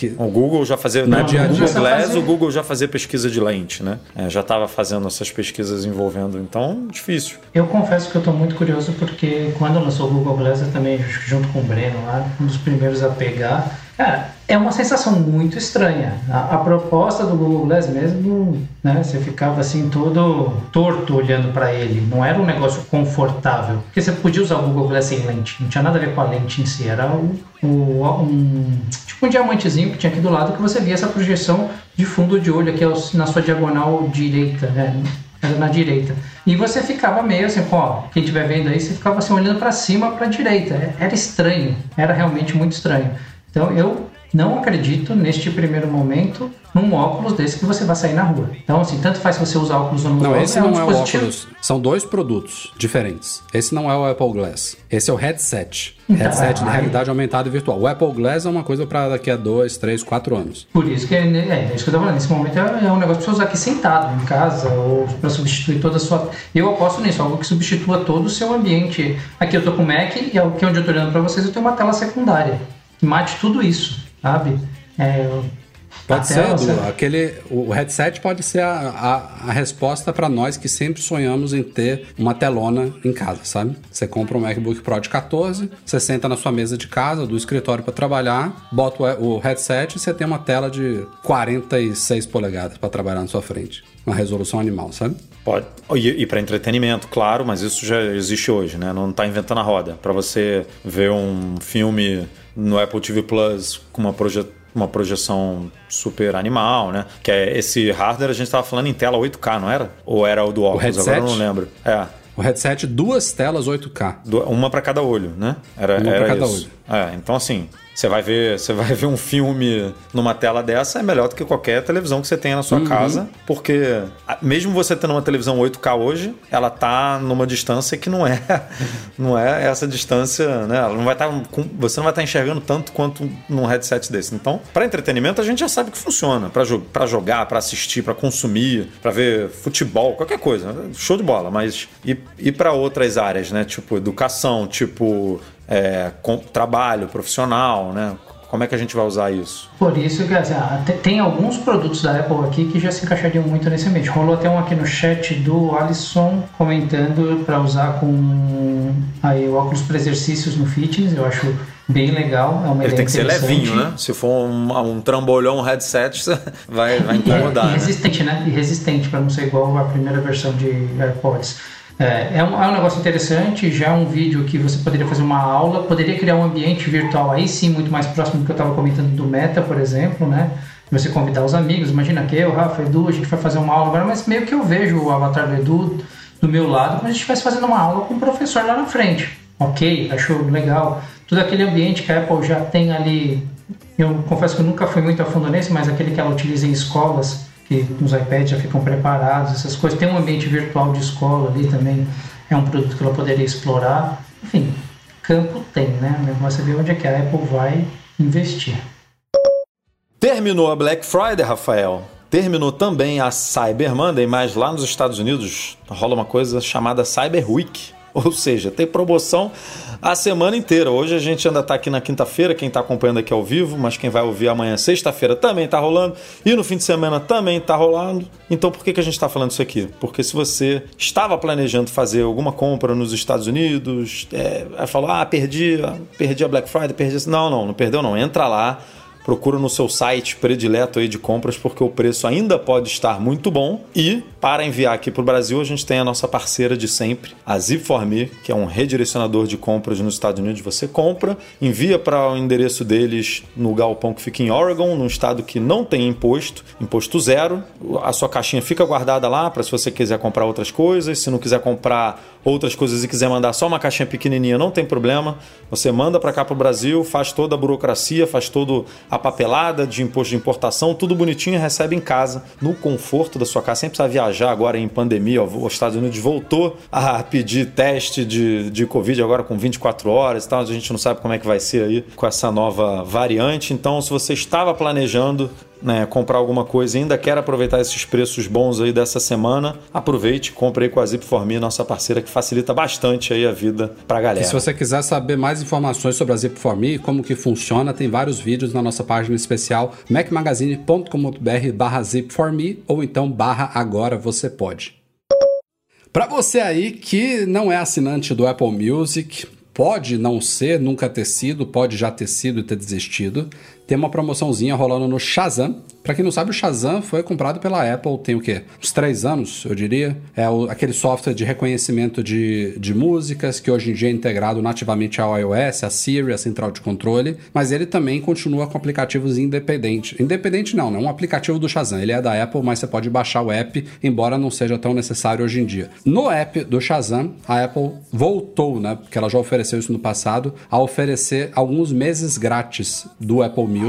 Que... O Google já fazia, na dia Google Glass, o Google já fazia pesquisa de lente, né? É, já estava fazendo essas pesquisas envolvendo, então difícil. Eu confesso que eu estou muito curioso porque quando lançou o Google Glass, eu também junto com o Breno lá, um dos primeiros a pegar, Cara, é uma sensação muito estranha. A, a, proposta do Google Glass mesmo, né, você ficava assim todo torto olhando para ele. Não era um negócio confortável. Porque você podia usar o Google Glass sem lente. Não tinha nada a ver com a lente em si. Era o, o, um, tipo um diamantezinho que tinha aqui do lado que você via essa projeção de fundo de olho aqui na sua diagonal direita, né? Era na direita. E você ficava meio assim, ó, quem estiver vendo aí, você ficava assim olhando para cima, para direita. Era estranho. Era realmente muito estranho. Então eu não acredito neste primeiro momento num óculos desse que você vai sair na rua. Então, assim, tanto faz se você usar óculos ou não Não, esse é um não é o óculos. São dois produtos diferentes. Esse não é o Apple Glass. Esse é o headset. Então, headset de realidade aumentada e virtual. O Apple Glass é uma coisa para daqui a dois, três, quatro anos. Por isso que é, é, é isso que eu tô falando. Nesse momento é, é um negócio pra você usar aqui sentado em casa ou para substituir toda a sua. Eu aposto nisso, algo que substitua todo o seu ambiente. Aqui eu tô com o Mac e aqui onde eu tô olhando para vocês eu tenho uma tela secundária. Que mate tudo isso, sabe? É, Pode ser, tela, Edu, aquele, o headset pode ser a, a, a resposta para nós que sempre sonhamos em ter uma telona em casa, sabe? Você compra um MacBook Pro de 14, você senta na sua mesa de casa, do escritório para trabalhar, bota o, o headset e você tem uma tela de 46 polegadas para trabalhar na sua frente. Uma resolução animal, sabe? Pode. E, e para entretenimento, claro, mas isso já existe hoje, né? Não tá inventando a roda. Para você ver um filme no Apple TV Plus com uma, proje uma projeção super animal, né? Que é esse hardware, a gente tava falando em tela 8K, não era? Ou era o do óculos? headset? Agora eu não lembro. É. O headset, duas telas 8K. Du- Uma para cada olho, né? Era, Uma pra era cada isso. É, então assim, você vai ver, você vai ver um filme numa tela dessa é melhor do que qualquer televisão que você tenha na Uhum. sua casa, porque mesmo você tendo uma televisão 8K hoje, ela tá numa distância que não é não é essa distância, né? Ela não vai estar você não vai estar enxergando tanto quanto num headset desse. Então, para entretenimento a gente já sabe que funciona, para jo pra jogar, para assistir, para consumir, para ver futebol, qualquer coisa, show de bola, mas e, e para outras áreas, né? Tipo educação, tipo é, com- trabalho profissional, né? Como é que a gente vai usar isso? Por isso que assim, ah, te- tem alguns produtos da Apple aqui que já se encaixariam muito nesse ambiente. Rolou até um aqui no chat do Alisson comentando para usar com aí, o óculos para exercícios no fitness. Eu acho bem legal. É uma Ele tem que ser levinho, né? Se for um, um trambolhão, um headset, vai, vai incomodar. E né? resistente, né? E resistente para não ser igual a primeira versão de AirPods. É, é, um, é um negócio interessante, já é um vídeo que você poderia fazer uma aula, poderia criar um ambiente virtual aí sim, muito mais próximo do que eu estava comentando do Meta, por exemplo, né? Você convidar os amigos, imagina que eu, Rafa, Edu, a gente vai fazer uma aula agora, mas meio que eu vejo o avatar do Edu do meu lado, como se a gente estivesse fazendo uma aula com o professor lá na frente. Ok, achou legal. Todo aquele ambiente que a Apple já tem ali, eu confesso que eu nunca fui muito a fundo nesse, mas aquele que ela utiliza em escolas, que os iPads já ficam preparados, essas coisas. Tem um ambiente virtual de escola ali também, é um produto que ela poderia explorar. Enfim, campo tem, né? O negócio é ver onde é que a Apple vai investir. Terminou a Black Friday, Rafael. Terminou também a Cyber Monday, mas lá nos Estados Unidos rola uma coisa chamada Cyber Week. Ou seja, tem promoção a semana inteira. Hoje a gente ainda está aqui na quinta-feira, quem está acompanhando aqui ao vivo, mas quem vai ouvir amanhã, sexta-feira, também está rolando. E no fim de semana também está rolando. Então por que, que a gente está falando isso aqui? Porque se você estava planejando fazer alguma compra nos Estados Unidos, é, aí falou, ah, perdi, perdi a Black Friday, perdi... isso." Não, não, não perdeu não. Entra lá, procura no seu site predileto aí de compras, porque o preço ainda pode estar muito bom. E para enviar aqui para o Brasil, a gente tem a nossa parceira de sempre, a Zip4Me, que é um redirecionador de compras nos Estados Unidos. Você compra, envia para o endereço deles no galpão que fica em Oregon, num estado que não tem imposto, imposto zero. A sua caixinha fica guardada lá para se você quiser comprar outras coisas. Se não quiser comprar outras coisas e quiser mandar só uma caixinha pequenininha, não tem problema. Você manda para cá para o Brasil, faz toda a burocracia, faz toda a papelada de imposto de importação, tudo bonitinho e recebe em casa, no conforto da sua casa, sem precisar viajar agora em pandemia. Os Estados Unidos voltou a pedir teste de, de Covid agora com 24 horas e tal. A gente não sabe como é que vai ser aí com essa nova variante. Então, se você estava planejando né, comprar alguma coisa e ainda quer aproveitar esses preços bons aí dessa semana, aproveite, compre aí com a Zip4Me, nossa parceira que facilita bastante aí a vida pra galera. E se você quiser saber mais informações sobre a Zip4Me e como que funciona, tem vários vídeos na nossa página especial macmagazine.com.br barra Zip4Me ou então barra agora você pode. Para você aí que não é assinante do Apple Music, pode não ser, nunca ter sido, pode já ter sido e ter desistido, tem uma promoçãozinha rolando no Shazam, Para quem não sabe, o Shazam foi comprado pela Apple tem o quê? Uns três anos, eu diria. É o, aquele software de reconhecimento de, de músicas que hoje em dia é integrado nativamente ao iOS, a Siri, a central de controle, mas ele também continua com aplicativos independentes. Independente não, né? Um aplicativo do Shazam. Ele é da Apple, mas você pode baixar o app, embora não seja tão necessário hoje em dia. No app do Shazam, a Apple voltou, né? Porque ela já ofereceu isso no passado, a oferecer alguns meses grátis do Apple Music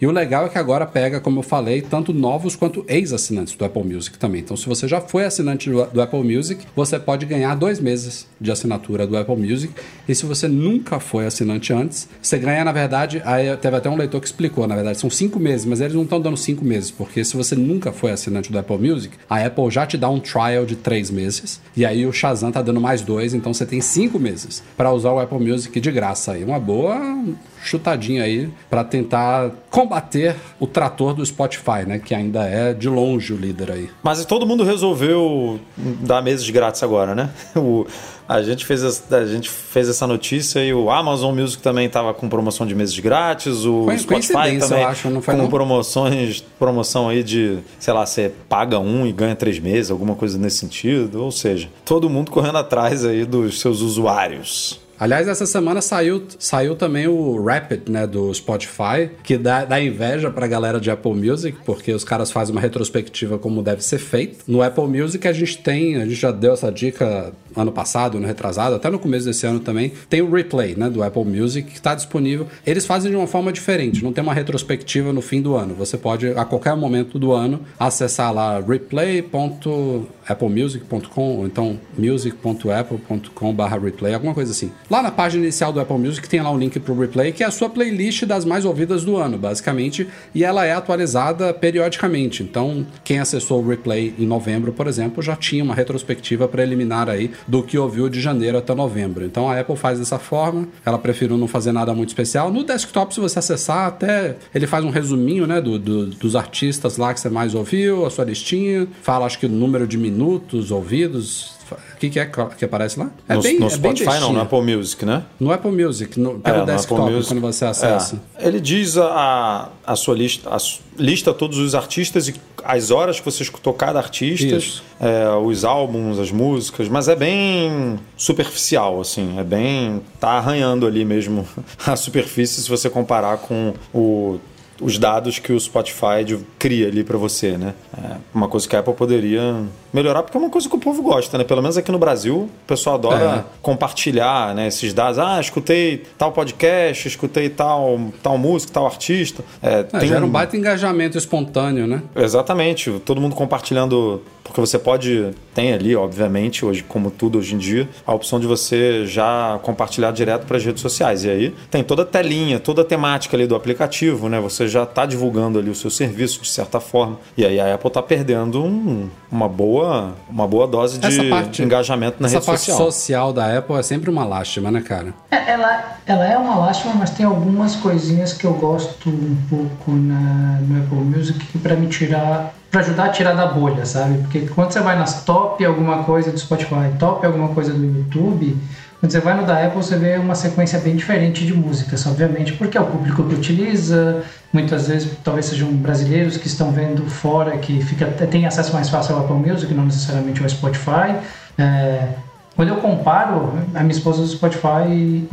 e o legal é que agora pega, como eu falei, tanto novos quanto ex-assinantes do Apple Music também. Então, se você já foi assinante do, do, Apple Music, você pode ganhar dois meses de assinatura do Apple Music. E se você nunca foi assinante antes, você ganha, na verdade, aí teve até um leitor que explicou, na verdade, são cinco meses, mas eles não estão dando cinco meses, porque se você nunca foi assinante do Apple Music, a Apple já te dá um trial de três meses. E aí o Shazam tá dando mais dois, então você tem cinco meses para usar o Apple Music de graça aí. Uma boa chutadinha aí para tentar combater o trator do Spotify, né? Que ainda é de longe o líder aí. Mas todo mundo resolveu dar meses grátis agora, né? O, a, gente fez a, a gente fez essa notícia e o Amazon Music também estava com promoção de meses grátis, o foi, Spotify também acho, não foi com não? promoções, promoção aí de, sei lá, você paga um e ganha três meses, alguma coisa nesse sentido. Ou seja, todo mundo correndo atrás aí dos seus usuários. Aliás, essa semana saiu, saiu também o Rapid, né, do Spotify, que dá, dá inveja pra galera de Apple Music, porque os caras fazem uma retrospectiva como deve ser feito. No Apple Music a gente tem, a gente já deu essa dica ano passado, ano retrasado, até no começo desse ano também, tem o replay, né, do Apple Music, que está disponível. Eles fazem de uma forma diferente, não tem uma retrospectiva no fim do ano. Você pode, a qualquer momento do ano, acessar lá replay.applemusic.com ou então music.apple.com/replay, alguma coisa assim. Lá na página inicial do Apple Music tem lá um link para o replay, que é a sua playlist das mais ouvidas do ano, basicamente, e ela é atualizada periodicamente. Então, quem acessou o replay em novembro, por exemplo, já tinha uma retrospectiva preliminar aí do que ouviu de janeiro até novembro. Então a Apple faz dessa forma, ela preferiu não fazer nada muito especial. No desktop, se você acessar, até ele faz um resuminho né, do, do dos artistas lá que você mais ouviu, a sua listinha, fala acho que o número de minutos ouvidos, o que, que, é que aparece lá? É no, bem, no é Spotify não, no Apple Music, né? No Apple Music, no, pelo é, desktop, Music, quando você acessa. É. Ele diz a, a sua lista, a, lista todos os artistas e as horas que você escutou cada artista, é, os álbuns, as músicas, mas é bem superficial, assim, é bem. tá arranhando ali mesmo a superfície se você comparar com o os dados que o Spotify cria ali para você, né? É uma coisa que a Apple poderia melhorar, porque é uma coisa que o povo gosta, né? Pelo menos aqui no Brasil, o pessoal adora é. compartilhar né, esses dados. Ah, escutei tal podcast, escutei tal, tal música, tal artista. É, é, tem... Gera um baita engajamento espontâneo, né? Exatamente. Todo mundo compartilhando porque você pode, tem ali, obviamente, hoje, como tudo hoje em dia, a opção de você já compartilhar direto para as redes sociais. E aí tem toda a telinha, toda a temática ali do aplicativo, né? Você já está divulgando ali o seu serviço de certa forma. E aí a Apple está perdendo um, uma, boa, uma boa dose de parte, engajamento na rede social. Essa parte social da Apple é sempre uma lástima, né, cara? É, ela, ela é uma lástima, mas tem algumas coisinhas que eu gosto um pouco na, no Apple Music para me tirar para ajudar a tirar da bolha, sabe? Porque quando você vai nas top alguma coisa do Spotify, top alguma coisa do YouTube, quando você vai no da Apple, você vê uma sequência bem diferente de músicas, obviamente, porque é o público que utiliza, muitas vezes talvez sejam brasileiros que estão vendo fora, que fica, tem acesso mais fácil ao Apple Music, não necessariamente ao Spotify. É, quando eu comparo, a minha esposa do Spotify e,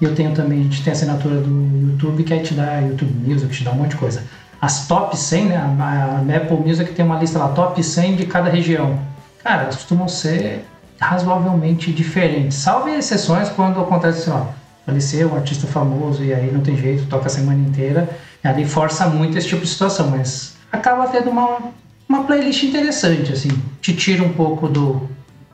e eu tenho também, a gente tem a assinatura do YouTube que aí te dá YouTube Music, te dá um monte de coisa as top 100, né? A, a Apple Music tem uma lista lá, top 100 de cada região. Cara, costumam ser razoavelmente diferentes, salvo exceções quando acontece assim, ó, faleceu um artista famoso e aí não tem jeito, toca a semana inteira, ali força muito esse tipo de situação, mas acaba tendo uma, uma playlist interessante, assim, te tira um pouco do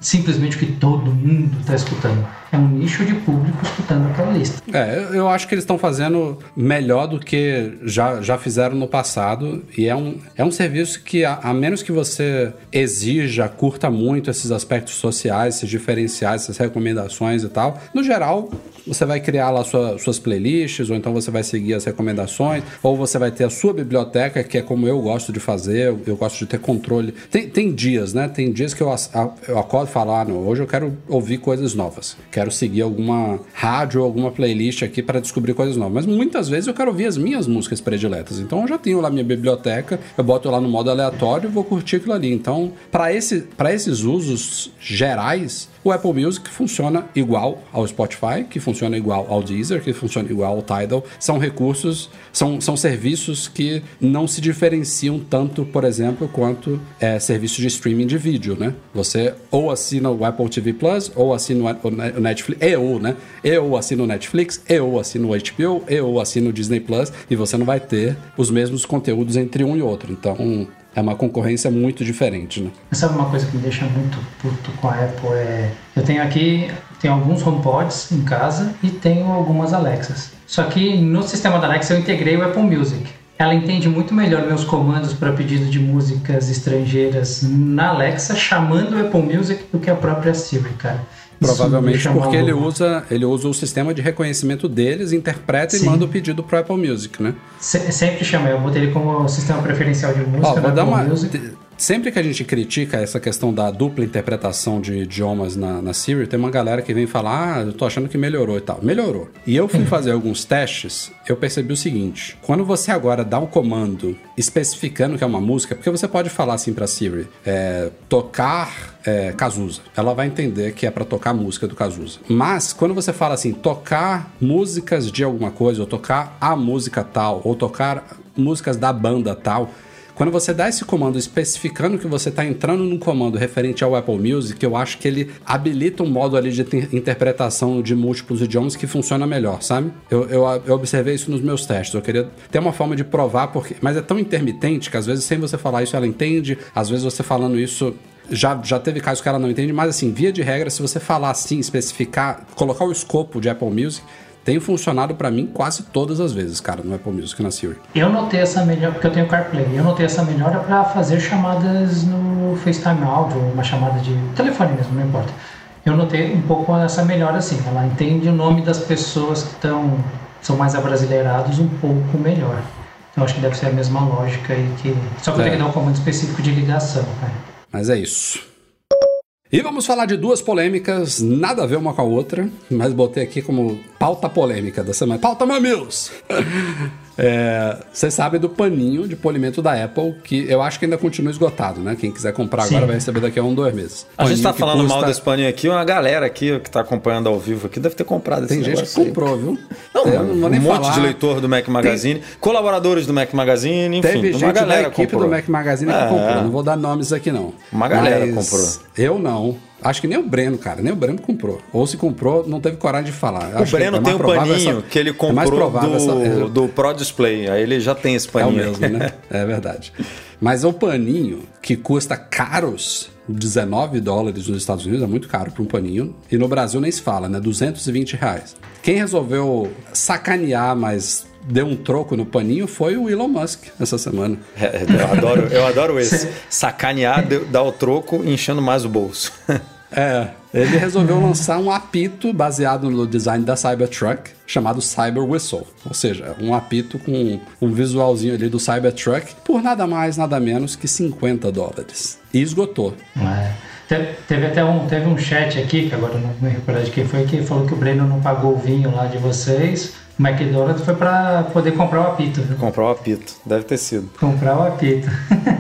simplesmente que todo mundo está escutando é um nicho de público escutando aquela lista. É, eu acho que eles estão fazendo melhor do que já, já fizeram no passado. E é um, é um serviço que, a, a menos que você exija, curta muito esses aspectos sociais, esses diferenciais, essas recomendações e tal, no geral, você vai criar lá sua, suas playlists, ou então você vai seguir as recomendações, ou você vai ter a sua biblioteca, que é como eu gosto de fazer, eu gosto de ter controle. Tem, tem dias, né? Tem dias que eu, eu acordo e falo, ah, não, hoje eu quero ouvir coisas novas. Quero seguir alguma rádio ou alguma playlist aqui para descobrir coisas novas. Mas muitas vezes eu quero ouvir as minhas músicas prediletas. Então eu já tenho lá minha biblioteca, eu boto lá no modo aleatório e vou curtir aquilo ali. Então, para esse, esses usos gerais, o Apple Music funciona igual ao Spotify, que funciona igual ao Deezer, que funciona igual ao Tidal. São recursos, são, são serviços que não se diferenciam tanto, por exemplo, quanto é, serviços de streaming de vídeo, né? Você ou assina o Apple TV Plus, ou assina o Netflix, e ou, né? E ou assina o Netflix, e ou assina o HBO, e ou assina o Disney Plus, e você não vai ter os mesmos conteúdos entre um e outro. Então, é uma concorrência muito diferente, né? Sabe uma coisa que me deixa muito puto com a Apple é... Eu tenho aqui, tenho alguns HomePods em casa e tenho algumas Alexas. Só que no sistema da Alexa eu integrei o Apple Music. Ela entende muito melhor meus comandos para pedido de músicas estrangeiras na Alexa, chamando o Apple Music do que a própria Siri, cara. Provavelmente porque ele usa, ele usa o sistema de reconhecimento deles, interpreta Sim. e manda o pedido pro Apple Music, né? Se, sempre chama, eu botei ele como sistema preferencial de música. Ó, vou dar uma, Music. Sempre que a gente critica essa questão da dupla interpretação de idiomas na, na Siri, tem uma galera que vem falar, ah, eu tô achando que melhorou e tal. Melhorou. E eu fui uhum. fazer alguns testes, eu percebi o seguinte: quando você agora dá um comando especificando que é uma música, porque você pode falar assim pra Siri, é, tocar é, Cazuza. Ela vai entender que é para tocar a música do Cazuza. Mas quando você fala assim, tocar músicas de alguma coisa, ou tocar a música tal, ou tocar músicas da banda tal, quando você dá esse comando especificando que você está entrando num comando referente ao Apple Music, eu acho que ele habilita um modo ali de interpretação de múltiplos idiomas que funciona melhor, sabe? Eu, eu, eu, observei isso nos meus testes. Eu queria ter uma forma de provar, porque mas é tão intermitente que às vezes sem você falar isso ela entende, às vezes você falando isso já, já teve casos que ela não entende, mas assim, via de regra, se você falar assim, especificar, colocar o escopo de Apple Music, tem funcionado para mim quase todas as vezes, cara, no Apple Music na Siri. Eu notei essa melhora, porque eu tenho CarPlay, eu notei essa melhora para fazer chamadas no FaceTime áudio, uma chamada de telefone mesmo, não importa. Eu notei um pouco essa melhora assim, ela entende o nome das pessoas que estão são mais abrasileirados um pouco melhor. Então acho que deve ser a mesma lógica aí que só que eu tenho que dar um comando específico de ligação, cara. Mas é isso. E vamos falar de duas polêmicas, nada a ver uma com a outra, mas botei aqui como pauta polêmica da semana. Pauta Mamilos! É, você sabe do paninho de polimento da Apple, que eu acho que ainda continua esgotado, né? Quem quiser comprar Sim. agora vai receber daqui a um, dois meses. A gente tá falando custa... mal desse paninho aqui, uma galera aqui que tá acompanhando ao vivo aqui deve ter comprado esse Tem gente que comprou, viu? Não, eu não vou nem um falar. monte de leitor do Mac Magazine, Tem... colaboradores do Mac Magazine, enfim. Teve gente uma galera da equipe comprou. do Mac Magazine que é. comprou. Não vou dar nomes aqui, não. Uma galera Mas comprou. Eu não. Acho que nem o Breno, cara. Nem o Breno comprou. Ou se comprou, não teve coragem de falar. O Breno é tem um paninho essa... que ele é comprou é do, essa... do Pro Display. Aí ele já tem esse paninho. É o mesmo, né? É verdade. Mas o paninho, que custa caros 19 dólares nos Estados Unidos, é muito caro para um paninho. E no Brasil nem se fala, né? 220 reais. Quem resolveu sacanear, mas deu um troco no paninho foi o Elon Musk essa semana. É, eu, adoro, eu adoro esse. Sacanear, dar o troco enchendo mais o bolso. É, ele resolveu lançar um apito baseado no design da Cybertruck, chamado Cyber Whistle. Ou seja, um apito com um visualzinho ali do Cybertruck por nada mais, nada menos que 50 dólares. E esgotou. É. Teve, até um, teve um chat aqui, que agora não me recordo de quem foi, que falou que o Breno não pagou o vinho lá de vocês o McDonald's foi para poder comprar o apito. Viu? Comprar o apito, deve ter sido. Comprar o apito.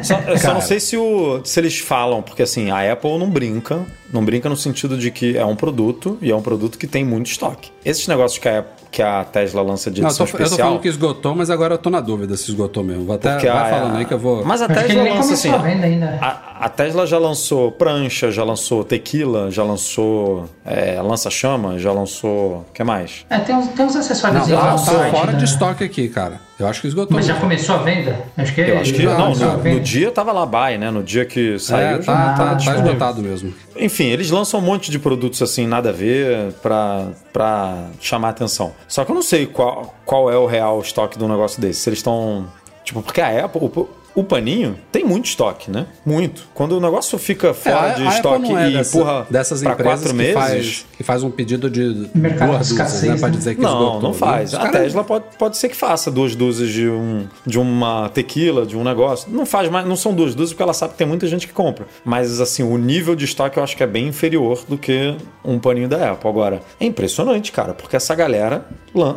Só, eu só não sei se, o, se eles falam, porque assim, a Apple não brinca, não brinca no sentido de que é um produto e é um produto que tem muito estoque. Esses negócios que a que a Tesla lança de edição não, eu tô, especial. Eu tô falando que esgotou, mas agora eu tô na dúvida se esgotou mesmo. Vou até Porque vai a, falando aí que eu vou. Mas a Tesla lança assim. A, a, Tesla já lançou prancha, já lançou tequila, já lançou é, lança-chama, já lançou. O que mais? É, tem uns, tem uns acessórios não, tá, tá fora né? de estoque aqui, cara. Eu acho que esgotou. Mas já começou a venda? Acho que Eu acho que já, não. Já no, no, dia tava lá buy, né? No dia que saiu. É, tá, já, tá, tá, tá esgotado mesmo. Enfim, eles lançam um monte de produtos assim, nada a ver, pra, pra chamar atenção. Só que eu não sei qual, qual é o real estoque de um negócio desse. Se eles estão. Tipo, porque a Apple. O paninho tem muito estoque, né? Muito. Quando o negócio fica fora É, de a estoque é e dessa- empurra dessas pra empresas quatro que meses. faz, que faz um pedido de Mercado duas de dúzias, escassez, né? Pra né? dizer que Não, esgotou, não né? faz. Os A caras- Tesla pode, pode ser que faça duas dúzias de, um, de uma tequila, de um negócio. Não faz mais, não são duas dúzias porque ela sabe que tem muita gente que compra. Mas assim, o nível de estoque eu acho que é bem inferior do que um paninho da Apple. Agora, é impressionante, cara, porque essa galera.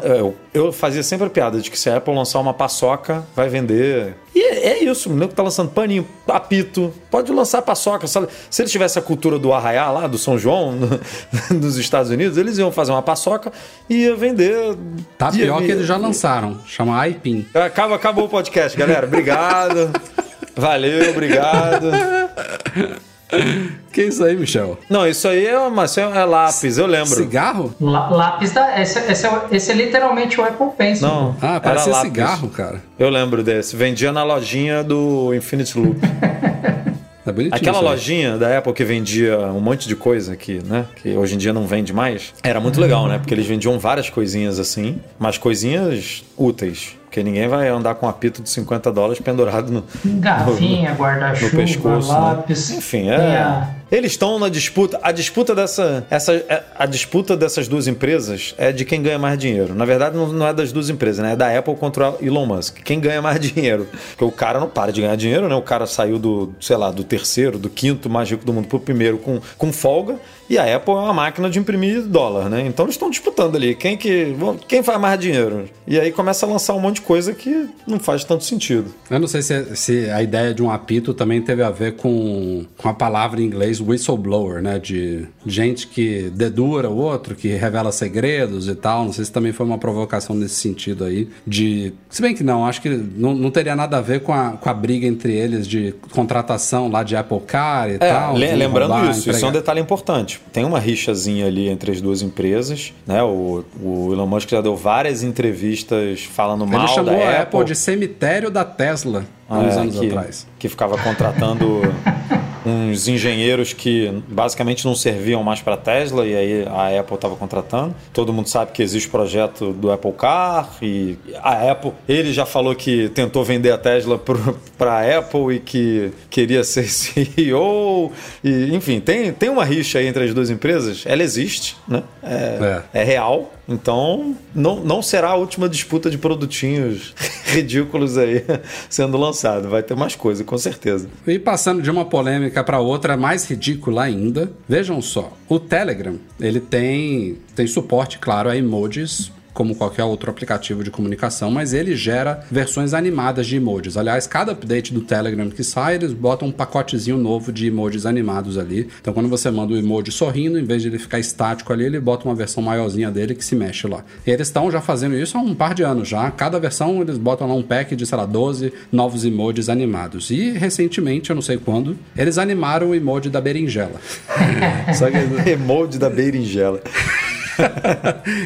Eu, eu fazia sempre a piada de que se a Apple lançar uma paçoca, vai vender. E é, é isso, o nego tá lançando paninho, apito. Pode lançar paçoca. Se se eles tivessem a cultura do arraiá lá, do São João, no- nos Estados Unidos, eles iam fazer uma paçoca e ia vender. Tá ia- eles já lançaram. Chama iPin. Acaba, acabou o podcast, galera. Obrigado. Valeu, obrigado. Que isso aí, Michel? Não, isso aí é, uma, isso é lápis, eu lembro. Cigarro? Lá- lápis da. Esse, esse, é, esse é literalmente o Apple Pencil. Não, Ah, parece era lápis. cigarro, cara. Eu lembro desse. Vendia na lojinha do Infinity Loop. Bonitinho. Aquela lojinha da Apple que vendia um monte de coisa aqui, né? Que hoje em dia não vende mais. Era muito legal, né? Porque eles vendiam várias coisinhas assim, mas coisinhas úteis. Porque ninguém vai andar com um apito de 50 dólares pendurado no, Garrafinha, no guarda-chuva, né? lápis. Enfim, Tem é. Eles estão na disputa. A disputa dessa. Essa, é- a disputa dessas duas empresas é de quem ganha mais dinheiro. Na verdade, não, é das duas empresas, né? É da Apple contra o Elon Musk. Quem ganha mais dinheiro? Porque o cara não para de ganhar dinheiro, né? O cara saiu do, sei lá, do terceiro, do quinto mais rico do mundo pro primeiro com, com folga. E a Apple é uma máquina de imprimir dólar, né? Então eles estão disputando ali. Quem que. Quem faz mais dinheiro? E aí começa a lançar um monte de coisa que não faz tanto sentido. Eu não sei se, se a ideia de um apito também teve a ver com, com a palavra em inglês whistleblower, né? De gente que dedura o outro, que revela segredos e tal. Não sei se também foi uma provocação nesse sentido aí. De. Se bem que não, acho que não, não teria nada a ver com a, com a briga entre eles de contratação lá de Apple Car e É, tal. le- lembrando roubar, isso, isso é um detalhe importante. Tem uma rixazinha ali entre as duas empresas, né? O, o Elon Musk já deu várias entrevistas falando Ele mal chamou da a Apple, Apple de cemitério da Tesla há uns é, anos que, atrás. que ficava contratando uns engenheiros que basicamente não serviam mais para a Tesla e aí a Apple estava contratando. Todo mundo sabe que existe o projeto do Apple Car e a Apple, ele já falou que tentou vender a Tesla para a Apple e que queria ser CEO e enfim, tem, tem uma rixa aí entre as duas empresas. Ela existe, né? É, é real. Então, não, não será a última disputa de produtinhos ridículos aí sendo lançado. Vai ter mais coisa, com certeza. E passando de uma polêmica para outra, mais ridícula ainda. Vejam só, o Telegram, ele tem, tem suporte, claro, a emojis como qualquer outro aplicativo de comunicação, mas ele gera versões animadas de emojis. Aliás, cada update do Telegram que sai, eles botam um pacotezinho novo de emojis animados ali. Então, quando você manda o emoji sorrindo, em vez de ele ficar estático ali, ele bota uma versão maiorzinha dele que se mexe lá. E eles estão já fazendo isso há um par de anos já. Cada versão eles botam lá um pack de, sei lá, 12 novos emojis animados. E recentemente, eu não sei quando, eles animaram o emoji da berinjela. Só que Emoji da berinjela.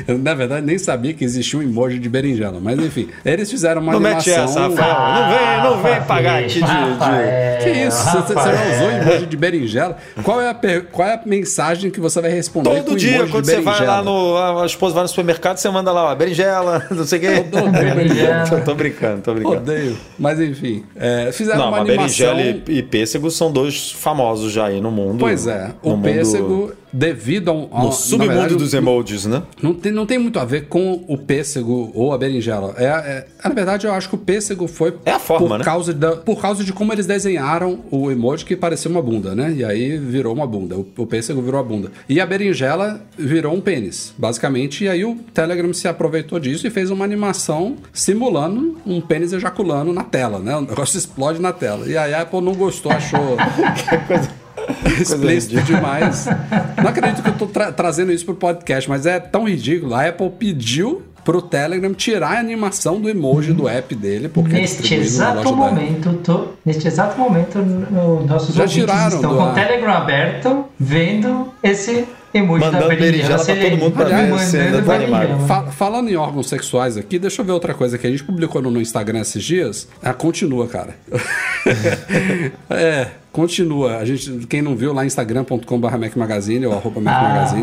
Eu, na verdade, nem sabia que existia um emoji de berinjela. Mas enfim, eles fizeram uma Não animação. mete essa, Rafael. Não vem, não vem pagar aqui de. de... Que isso? Você, você já usou emoji de berinjela? Qual é, a per- qual é a mensagem que você vai responder com Todo dia, emoji quando de você vai lá no. A esposa vai no supermercado, você manda lá, ó, berinjela, não sei o quê. Berinjela. Eu tô brincando, tô brincando. Odeio. Mas enfim, é, fizeram Não, uma animação... berinjela e, e pêssego são dois famosos já aí no mundo. Pois é, o mundo- pêssego, devido a um... a- No na submundo verdade, dos emojis, né? Não tem, não tem muito a ver com o pêssego ou a berinjela. É, é- na verdade, eu acho que o pêssego foi É a forma, por, né? causa da, por causa de como eles desenharam o emoji que parecia uma bunda, né? E aí virou uma bunda. O, o pêssego virou a bunda. E a berinjela virou um pênis, basicamente. E aí o Telegram se aproveitou disso e fez uma animação simulando um pênis ejaculando na tela, né? O negócio explode na tela. E aí a Apple não gostou, achou... explícito demais. Não acredito que eu tô tra- trazendo isso pro podcast, mas é tão ridículo. A Apple pediu pro Telegram tirar a animação do emoji do app dele, porque é Neste exato momento, tô, neste exato momento, no- nossos Já ouvintes estão do com o Telegram aberto, vendo esse emoji Mandando da berinjela. pra todo mundo pra ver se mandando ainda tá animado. berinjela. Fa- falando em órgãos sexuais aqui, deixa eu ver outra coisa que a gente publicou no, no Instagram esses dias. Ah, continua, cara. é, continua. A gente, quem não viu lá instagram.com.br Mac Magazine ou arroba Mac Ah,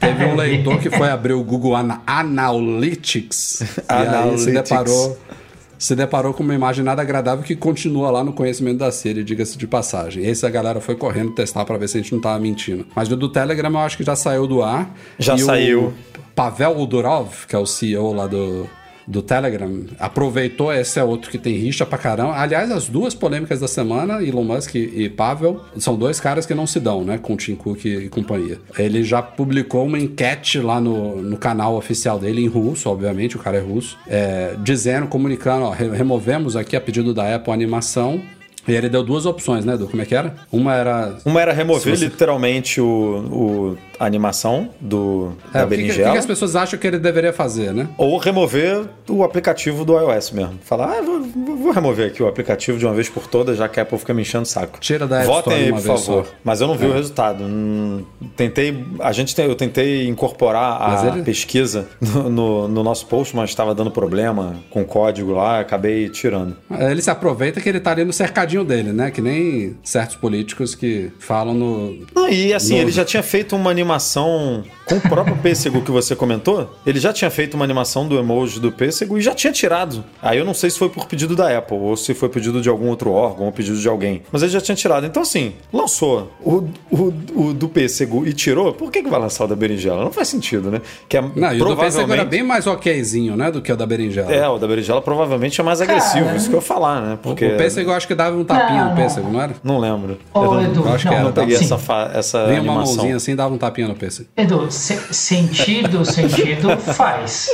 teve um leitor que foi abrir o Google Ana Analytics, e aí se Analytics. deparou se deparou com uma imagem nada agradável que continua lá no conhecimento da Siri, diga-se de passagem. Esse a galera foi correndo testar para ver se a gente não tava mentindo. Mas o do Telegram eu acho que já saiu do ar. Já E saiu. O Pavel Durov, que é o CEO lá do, do Telegram, aproveitou, esse é outro que tem rixa pra caramba. Aliás, as duas polêmicas da semana, Elon Musk e, Pavel, são dois caras que não se dão, né? Com Tim Cook e, companhia. Ele já publicou uma enquete lá no, no canal oficial dele, em russo, obviamente, o cara é russo, é, dizendo, comunicando, ó, re- removemos aqui a pedido da Apple a animação. E ele deu duas opções, né, Edu? Como é que era? Uma era Uma era remover você- literalmente o, o- a animação do, É, da o que, que- berinjela. as pessoas acham que ele deveria fazer, né? Ou remover o aplicativo do iOS mesmo. Falar, ah, vou, vou- remover aqui o aplicativo de uma vez por todas, já que a Apple fica me enchendo o saco. Tira da App Votem aí, por favor. só. É. Mas eu não vi o resultado. Hum, tentei. A gente tem, eu tentei incorporar a ele- pesquisa no, no- no nosso post, mas estava dando problema com o código lá, acabei tirando. Ele se aproveita que ele tá ali no cercadinho dele, né? Que nem certos políticos que falam no. Não, e assim, No- ele já tinha feito uma animação com o próprio pêssego que você comentou. Ele já tinha feito uma animação do emoji do pêssego e já tinha tirado. Aí eu não sei se foi por pedido da Apple ou se foi pedido de algum outro órgão ou pedido de alguém. Mas ele já tinha tirado. Então, assim, lançou o, o, o do pêssego e tirou. Por que, que vai lançar o da berinjela? Não faz sentido, né? Que é Não, e o do pêssego provavelmente. era bem mais okzinho, né? Do que o da berinjela. É, o da berinjela provavelmente é mais agressivo, isso que eu ia falar, né? Porque. O pêssego eu acho que dava um tapinha Não, no não. pêssego, não era? Não lembro. Ô, eu não, Edu, eu acho que não, era, não peguei essa, fa- essa Vinha uma animação. mãozinha assim e dava um tapinha pêssego. Edu, se- sentido, sentido faz.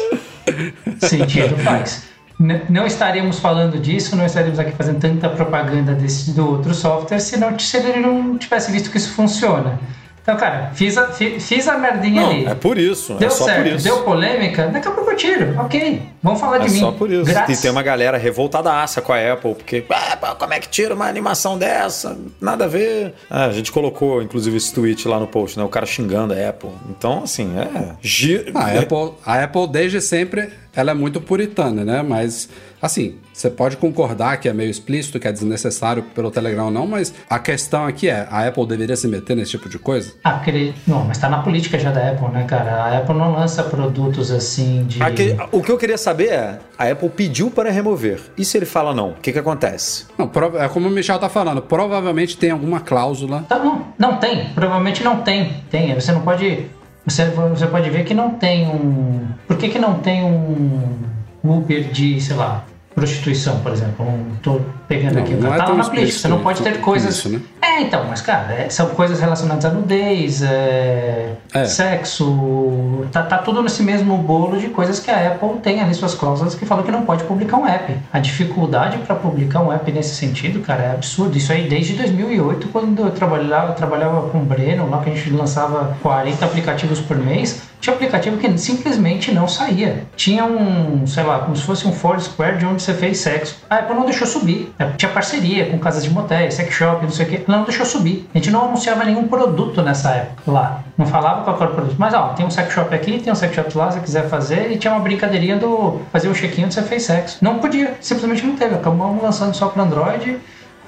Sentido faz. N- não estaríamos falando disso, não estaríamos aqui fazendo tanta propaganda desse do outro software se, não, se ele não tivesse visto que isso funciona. Então, cara, fiz a, fi- fiz a merdinha Não, ali. é por isso. Deu é só certo, por isso. deu polêmica, daqui a pouco eu tiro. Ok, vamos falar É de mim. só por isso. Grátis. E tem uma galera revoltadaça com a Apple, porque ah, como é que tira uma animação dessa? Nada a ver. Ah, a gente colocou, inclusive, esse tweet lá no post, né? O cara xingando a Apple. Então, assim, é. Gi... A Apple, a Apple, desde sempre, ela é muito puritana, né? Mas, assim, você pode concordar que é meio explícito, que é desnecessário pelo Telegram ou não, mas a questão aqui é, a Apple deveria se meter nesse tipo de coisa? Ah, porque, não, mas tá na política já da Apple, né, cara? A Apple não lança produtos assim de. Aqui- o que eu queria saber é: a Apple pediu para remover. E se ele fala não? O que, que acontece? Não, é como o Michel tá falando, provavelmente tem alguma cláusula. Tá, não, não tem, provavelmente não tem. Tem, você não pode. Você, você pode ver que não tem um. Por que, que não tem um Uber de, sei lá, prostituição, por exemplo? Um, tô pegando Não, aqui, o lá na política, você não pode ter coisas. isso, né? É, então, mas cara, é- são coisas relacionadas à nudez, é, É. sexo, tá, tá tudo nesse mesmo bolo de coisas que a Apple tem ali suas cláusulas que falam que não pode publicar um app. A dificuldade para publicar um app nesse sentido, cara, é absurdo. Isso aí desde 2008, quando eu trabalhava, eu trabalhava com o Breno, lá que a gente lançava 40 aplicativos por mês, tinha aplicativo que simplesmente não saía. Tinha um, sei lá, como se fosse um Foursquare de onde você fez sexo. A Apple não deixou subir. Apple Tinha parceria com casas de motéis, sex shop, não sei o que. Ela não deixou subir. A gente não anunciava nenhum produto nessa época lá. Não falava qual era o produto. Mas ó, tem um sex shop aqui, tem um sex shop lá, se você quiser fazer. E tinha uma brincadeirinha do fazer um check-in onde você fez sexo. Não podia, simplesmente não teve. Acabamos lançando só para Android.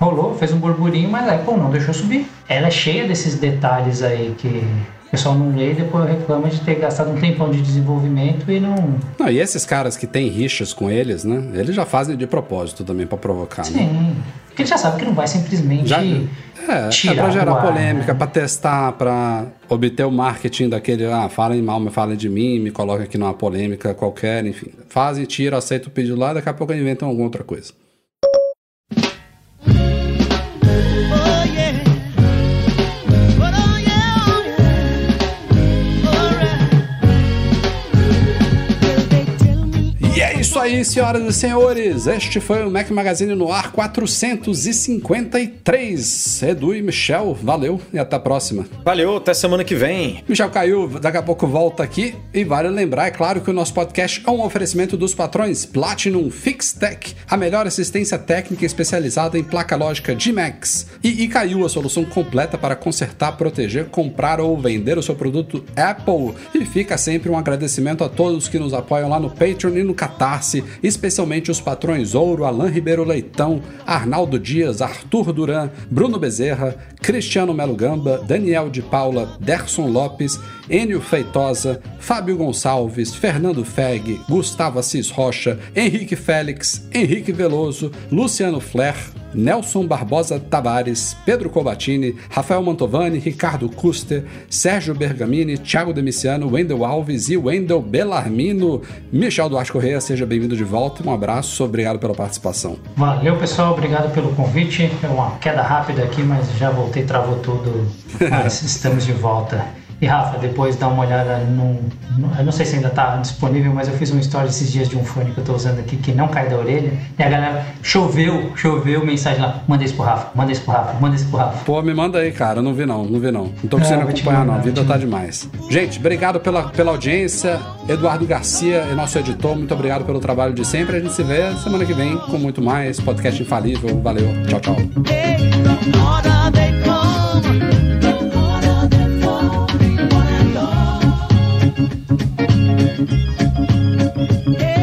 Rolou, fez um burburinho, mas a Apple não deixou subir. Ela é cheia desses detalhes aí que pessoal não lê e depois reclama de ter gastado um tempão de desenvolvimento e não. Não, e esses caras que têm rixas com eles, né? Eles já fazem de propósito também pra provocar, né? Sim. Porque ele já sabe que não vai simplesmente Já, é, é pra gerar ar, polêmica, né? pra testar, pra obter o marketing daquele, ah, falem mal, mas falem de mim, me coloquem aqui numa polêmica qualquer, enfim. Fazem, tiram, aceitam o pedido lá, daqui a pouco inventam alguma outra coisa. Aí, senhoras e senhores. Este foi o Mac Magazine no ar 453. Edu e Michel, valeu e até a próxima. Valeu, até semana que vem. Michel caiu, daqui a pouco volta aqui. E vale lembrar, é claro, que o nosso podcast é um oferecimento dos patrões Platinum FixTech, a melhor assistência técnica especializada em placa lógica de Macs. E Icaiu, a solução completa para consertar, proteger, comprar ou vender o seu produto Apple. E fica sempre um agradecimento a todos que nos apoiam lá no Patreon e no Catarse Especialmente os patrões Ouro, Alain Ribeiro Leitão, Arnaldo Dias, Arthur Duran, Bruno Bezerra, Cristiano Melo Gamba, Daniel de Paula, Derson Lopes, Enio Feitosa, Fábio Gonçalves, Fernando Feg, Gustavo Assis Rocha, Henrique Félix, Henrique Veloso, Luciano Flair, Nelson Barbosa Tavares, Pedro Cobatini, Rafael Mantovani, Ricardo Custer, Sérgio Bergamini, Thiago Demiciano, Wendel Alves e Wendel Bellarmino. Michel Duarte Correia, seja bem-vindo de volta. Um abraço, obrigado pela participação. Valeu, pessoal. Obrigado pelo convite. É uma queda rápida aqui, mas já voltei, travou tudo. Mas estamos de volta. E Rafa, depois dá uma olhada no, no- Eu não sei se ainda está disponível, mas eu fiz um story esses dias de um fone que eu estou usando aqui que não cai da orelha. E a galera choveu, choveu mensagem lá. Manda isso pro Rafa, manda isso pro Rafa, manda isso pro Rafa. Pô, me manda aí, cara. Não vi não, não vi não. Não tô É, conseguindo vou te acompanhar, mandar, não. A vida tá demais. Gente, obrigado pela, pela audiência. Eduardo Garcia é nosso editor. Muito obrigado pelo trabalho de sempre. A gente se vê semana que vem com muito mais. Podcast infalível. Valeu. Tchau, tchau. Hey.